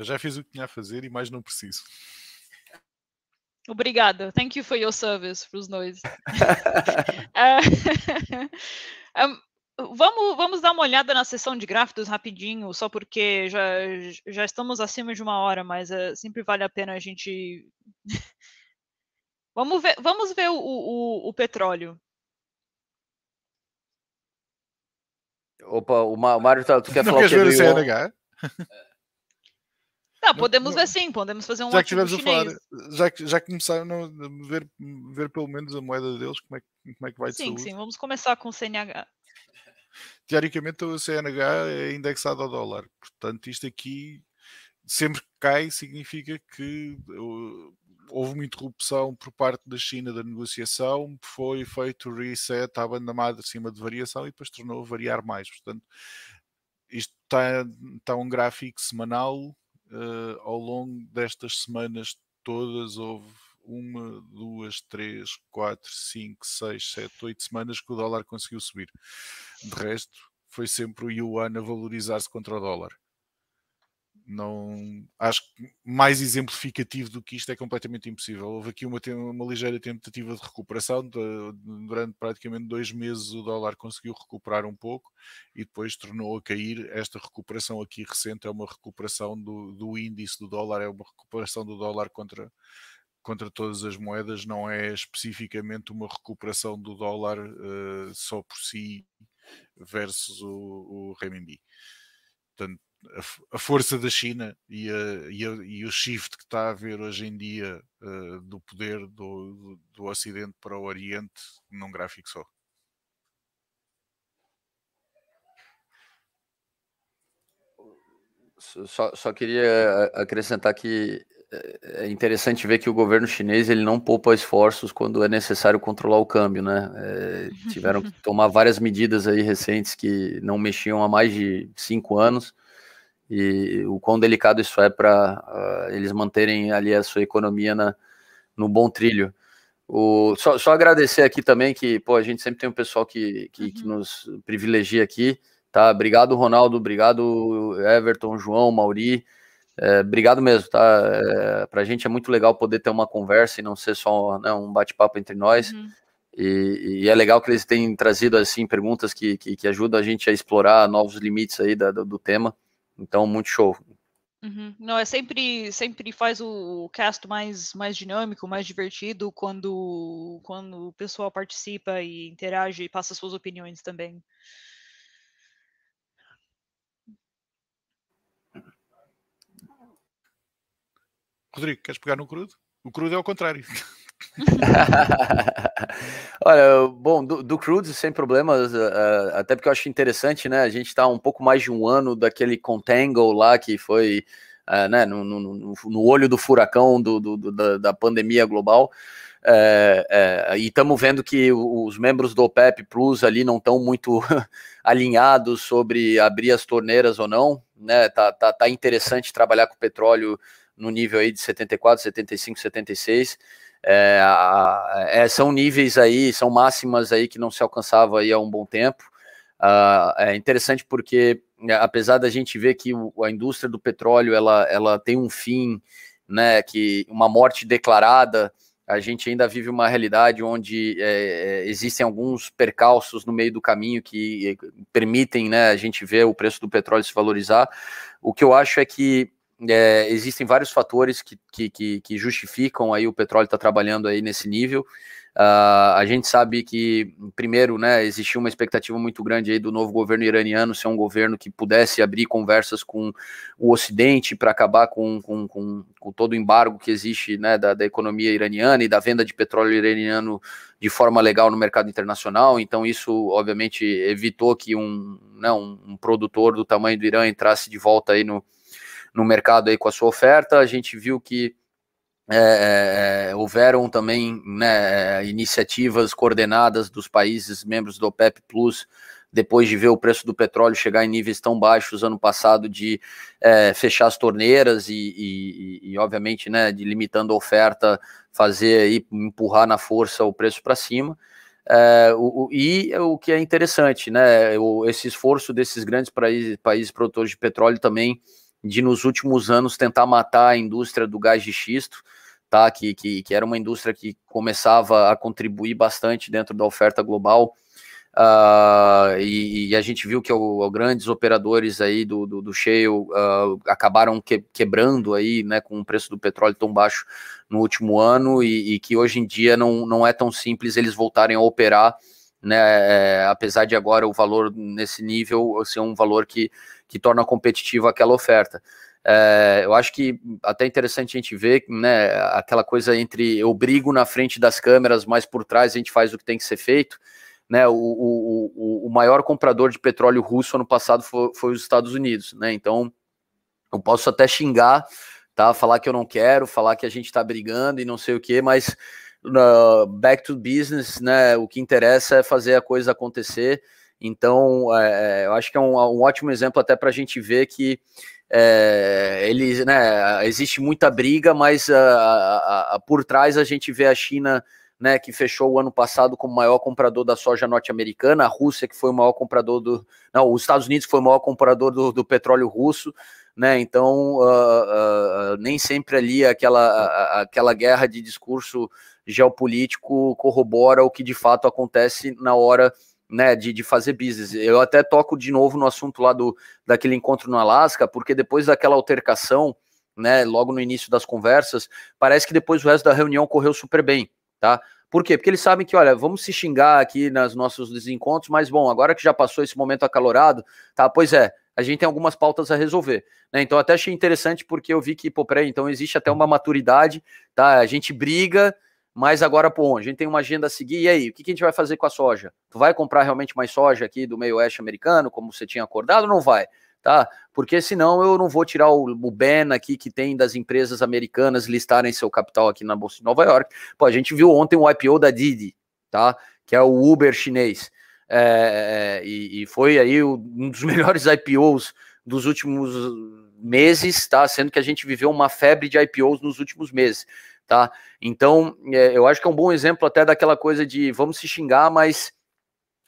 Eu já fiz o que tinha a fazer e mais não preciso. Obrigada. Thank you for your service para os dois. uh, (laughs) um, (laughs) (laughs) vamos, vamos dar uma olhada na sessão de gráficos rapidinho, só porque já, já estamos acima de uma hora, mas uh, sempre vale a pena a gente. vamos ver, vamos ver o, o, o petróleo. Opa, o Mário, tá, tu quer Não falar quer ver o CNH? Não, podemos ver sim, podemos fazer um já que tivemos a falar, já que já começaram a ver, ver pelo menos a moeda deles, como é, como é que vai Sim, sim, vamos começar com o CNH. Teoricamente o CNH é indexado ao dólar, portanto isto aqui sempre que cai significa que houve uma interrupção por parte da China da negociação, foi feito reset à banda madre acima de variação e depois tornou a variar mais. Portanto, isto está, está um gráfico semanal uh, ao longo destas semanas todas houve uma, duas, três, quatro, cinco, seis, sete, oito semanas que o dólar conseguiu subir. De resto, foi sempre o yuan a valorizar-se contra o dólar não acho que mais exemplificativo do que isto é completamente impossível. Houve aqui uma, uma ligeira tentativa de recuperação, de, durante praticamente dois meses o dólar conseguiu recuperar um pouco e depois tornou a cair. Esta recuperação aqui recente é uma recuperação do, do índice do dólar, é uma recuperação do dólar contra, contra todas as moedas, não é especificamente uma recuperação do dólar uh, só por si versus o, o renminbi. Portanto, a, força da China e, a, e, a, e, o shift que está a haver hoje em dia uh, do poder do, do, do, Ocidente para o Oriente num gráfico só. Só, só queria acrescentar que é, é interessante ver que o governo chinês ele não poupa esforços quando é necessário controlar o câmbio, né? É, tiveram que (laughs) tomar várias medidas aí recentes que não mexiam há mais de cinco anos e o quão delicado isso é para uh, ah, eles manterem ali a sua economia na, no bom trilho. O, só, só, agradecer aqui também que pô, a gente sempre tem um pessoal que, que, uhum. que, nos privilegia aqui, tá? Obrigado, Ronaldo, obrigado, Everton, João, Mauri. É, obrigado mesmo, tá? É, para a gente é muito legal poder ter uma conversa e não ser só né, um bate-papo entre nós. Uhum. E, e, é legal que eles tenham trazido assim perguntas que, que, que ajudam a gente a explorar novos limites aí da, do, do tema. Então, muito show. Uhum. Não, é sempre, sempre faz o cast mais, mais dinâmico, mais divertido quando, quando o pessoal participa e interage e passa suas opiniões também. Rodrigo, queres pegar no crudo? O crudo é o contrário. (laughs) (laughs) Olha, bom, do, do sem problemas, uh, até porque eu acho interessante, né? A gente está um pouco mais de um ano daquele contango lá que foi uh, né, no, no, no, olho do furacão do, do, da, da, pandemia global. E estamos vendo que os membros do OPEP Plus ali não estão muito (laughs) alinhados sobre abrir as torneiras ou não, né? Tá, tá, tá interessante trabalhar com petróleo no nível aí de 74, 75, 76. É, é, são níveis aí, são máximas aí que não se alcançava aí há um bom tempo. Uh, é interessante porque, né, apesar da gente ver que o, a indústria do petróleo ela, ela tem um fim, né, que uma morte declarada, a gente ainda vive uma realidade onde é, é existem alguns percalços no meio do caminho que permitem né, a gente ver o preço do petróleo se valorizar. O que eu acho é que é, existem vários fatores que, que, que, justificam aí o petróleo estar tá trabalhando aí nesse nível. Uh, a gente sabe que, primeiro, né, existia uma expectativa muito grande aí do novo governo iraniano ser um governo que pudesse abrir conversas com o Ocidente para acabar com, com, com, com, todo o embargo que existe né, da, da, economia iraniana e da venda de petróleo iraniano de forma legal no mercado internacional. Então, isso, obviamente, evitou que um, né, um, um produtor do tamanho do Irã entrasse de volta aí no, no mercado aí com a sua oferta. A gente viu que é, é, houveram também né, iniciativas coordenadas dos países membros do OPEP Plus, depois de ver o preço do petróleo chegar em níveis tão baixos ano passado, de é, fechar as torneiras e, e, e, obviamente, né, de limitando a oferta, fazer aí, empurrar na força o preço para cima. É, o, o, e o que é interessante, né, o, esse esforço desses grandes países, países produtores de petróleo também de nos últimos anos tentar matar a indústria do gás de xisto, tá? Que, que, que era uma indústria que começava a contribuir bastante dentro da oferta global. Uh, e, e, a gente viu que os grandes operadores aí do, do, do shale uh, acabaram que, quebrando aí, né, com o preço do petróleo tão baixo no último ano e, e que hoje em dia não, não é tão simples eles voltarem a operar, né, é, apesar de agora o valor nesse nível ser um valor que, que torna competitiva aquela oferta. É, eu acho que até interessante a gente ver, né, aquela coisa entre eu brigo na frente das câmeras, mas por trás a gente faz o que tem que ser feito. Né, o, o, o maior comprador de petróleo russo ano passado foi, foi os Estados Unidos, né? Então eu posso até xingar, tá? Falar que eu não quero, falar que a gente está brigando e não sei o que, mas uh, back to business, né? O que interessa é fazer a coisa acontecer. Então, é, eu acho que é um, um ótimo exemplo até para a gente ver que é, ele, né, existe muita briga, mas a, a, a, por trás a gente vê a China, né, que fechou o ano passado como maior comprador da soja norte-americana, a Rússia que foi o maior comprador do, não, os Estados Unidos foi o maior comprador do, do petróleo russo, né, então uh, uh, nem sempre ali aquela, aquela guerra de discurso geopolítico corrobora o que de fato acontece na hora né, de, de fazer business. Eu até toco de novo no assunto lá do daquele encontro no Alasca, porque depois daquela altercação, né, logo no início das conversas, parece que depois o resto da reunião correu super bem, tá? Por quê? Porque eles sabem que, olha, vamos se xingar aqui nos nossos desencontros, mas bom, agora que já passou esse momento acalorado, tá? Pois é, a gente tem algumas pautas a resolver, né? Então até achei interessante porque eu vi que, pô, peraí, então existe até uma maturidade, tá? A gente briga, mas agora, pô, a gente tem uma agenda a seguir, e aí, o que, a gente vai fazer com a soja? Tu vai comprar realmente mais soja aqui do meio oeste americano, como você tinha acordado, ou não vai? Tá? Porque senão eu não vou tirar o, ban aqui que tem das empresas americanas listarem seu capital aqui na Bolsa de Nova York. Pô, a gente viu ontem o IPO da Didi, tá? Que é o Uber chinês. É, e, e, foi aí um dos (laughs) melhores IPOs dos últimos meses, tá? Sendo que a gente viveu uma febre de IPOs nos últimos meses tá? Então, é, eu acho que é um bom exemplo até daquela coisa de vamos se xingar, mas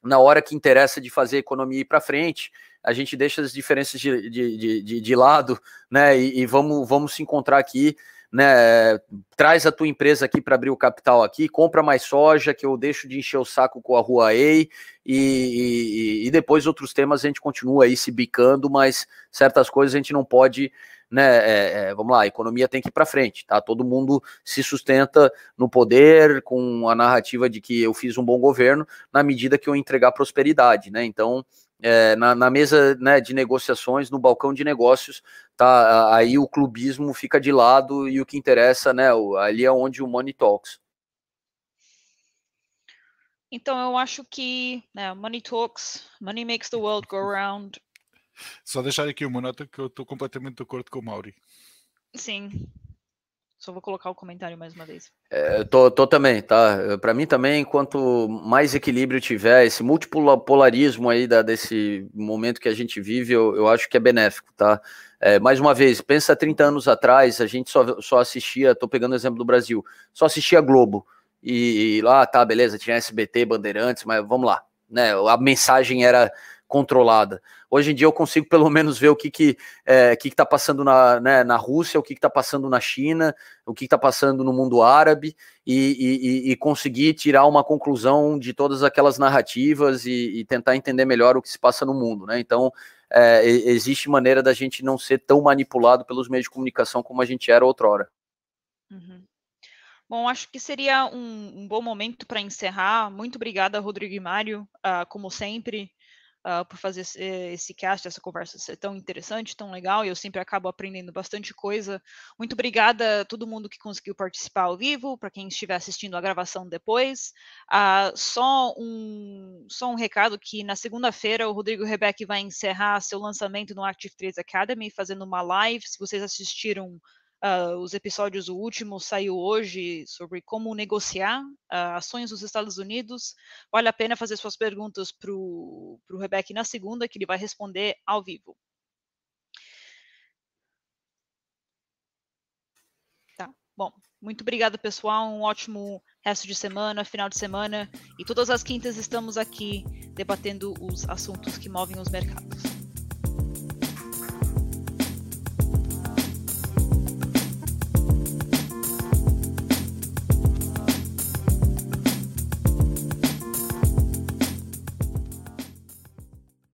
na hora que interessa de fazer a economia ir para frente, a gente deixa as diferenças de, de, de, de lado, né? E, e, vamos, vamos se encontrar aqui, né? Traz a tua empresa aqui para abrir o capital aqui, compra mais soja, que eu deixo de encher o saco com a Huawei, e, e, e depois outros temas a gente continua aí se bicando, mas certas coisas a gente não pode né, é, é, vamos lá, a economia tem que ir para frente, tá? Todo mundo se sustenta no poder com a narrativa de que eu fiz um bom governo na medida que eu entregar prosperidade, né? Então, é, na, na, mesa né, de negociações, no balcão de negócios, tá? Aí o clubismo fica de lado e o que interessa, né? Ali é onde o money talks. Então eu acho que né, money talks, money makes the world go round. Só deixar aqui uma nota que eu estou completamente de acordo com o Mauri. Sim. Só vou colocar o comentário mais uma vez. É, tô, tô também, tá? Para mim também, quanto mais equilíbrio tiver, esse multipolarismo aí da, desse momento que a gente vive, eu, eu acho que é benéfico, tá? É, mais uma vez, pensa 30 anos atrás, a gente só, só assistia, tô pegando o exemplo do Brasil, só assistia Globo. E, e lá, tá, beleza, tinha SBT, Bandeirantes, mas vamos lá, né? A mensagem era controlada. Hoje em dia eu consigo pelo menos ver o que que é, que está passando na, né, na Rússia, o que está passando na China, o que está passando no mundo árabe e, e, e, conseguir tirar uma conclusão de todas aquelas narrativas e, e, tentar entender melhor o que se passa no mundo, né? Então é, existe maneira da gente não ser tão manipulado pelos meios de comunicação como a gente era outrora. Uhum. Bom, acho que seria um, um bom momento para encerrar. Muito obrigada, Rodrigo e Mário, uh, como sempre uh, por fazer esse, esse cast, essa conversa ser tão interessante, tão legal, e eu sempre acabo aprendendo bastante coisa. Muito obrigada a todo mundo que conseguiu participar ao vivo, para quem estiver assistindo a gravação depois. Uh, só, um, só um recado que na segunda-feira o Rodrigo Rebeck vai encerrar seu lançamento no Active 3 Academy, fazendo uma live. Se vocês assistiram Uh, os episódios, o último saiu hoje sobre como negociar uh, ações nos Estados Unidos. Vale a pena fazer suas perguntas para o Rebeck na segunda, que ele vai responder ao vivo. Tá, bom. Muito obrigada, pessoal. Um ótimo resto de semana, final de semana. E todas as quintas estamos aqui debatendo os assuntos que movem os mercados.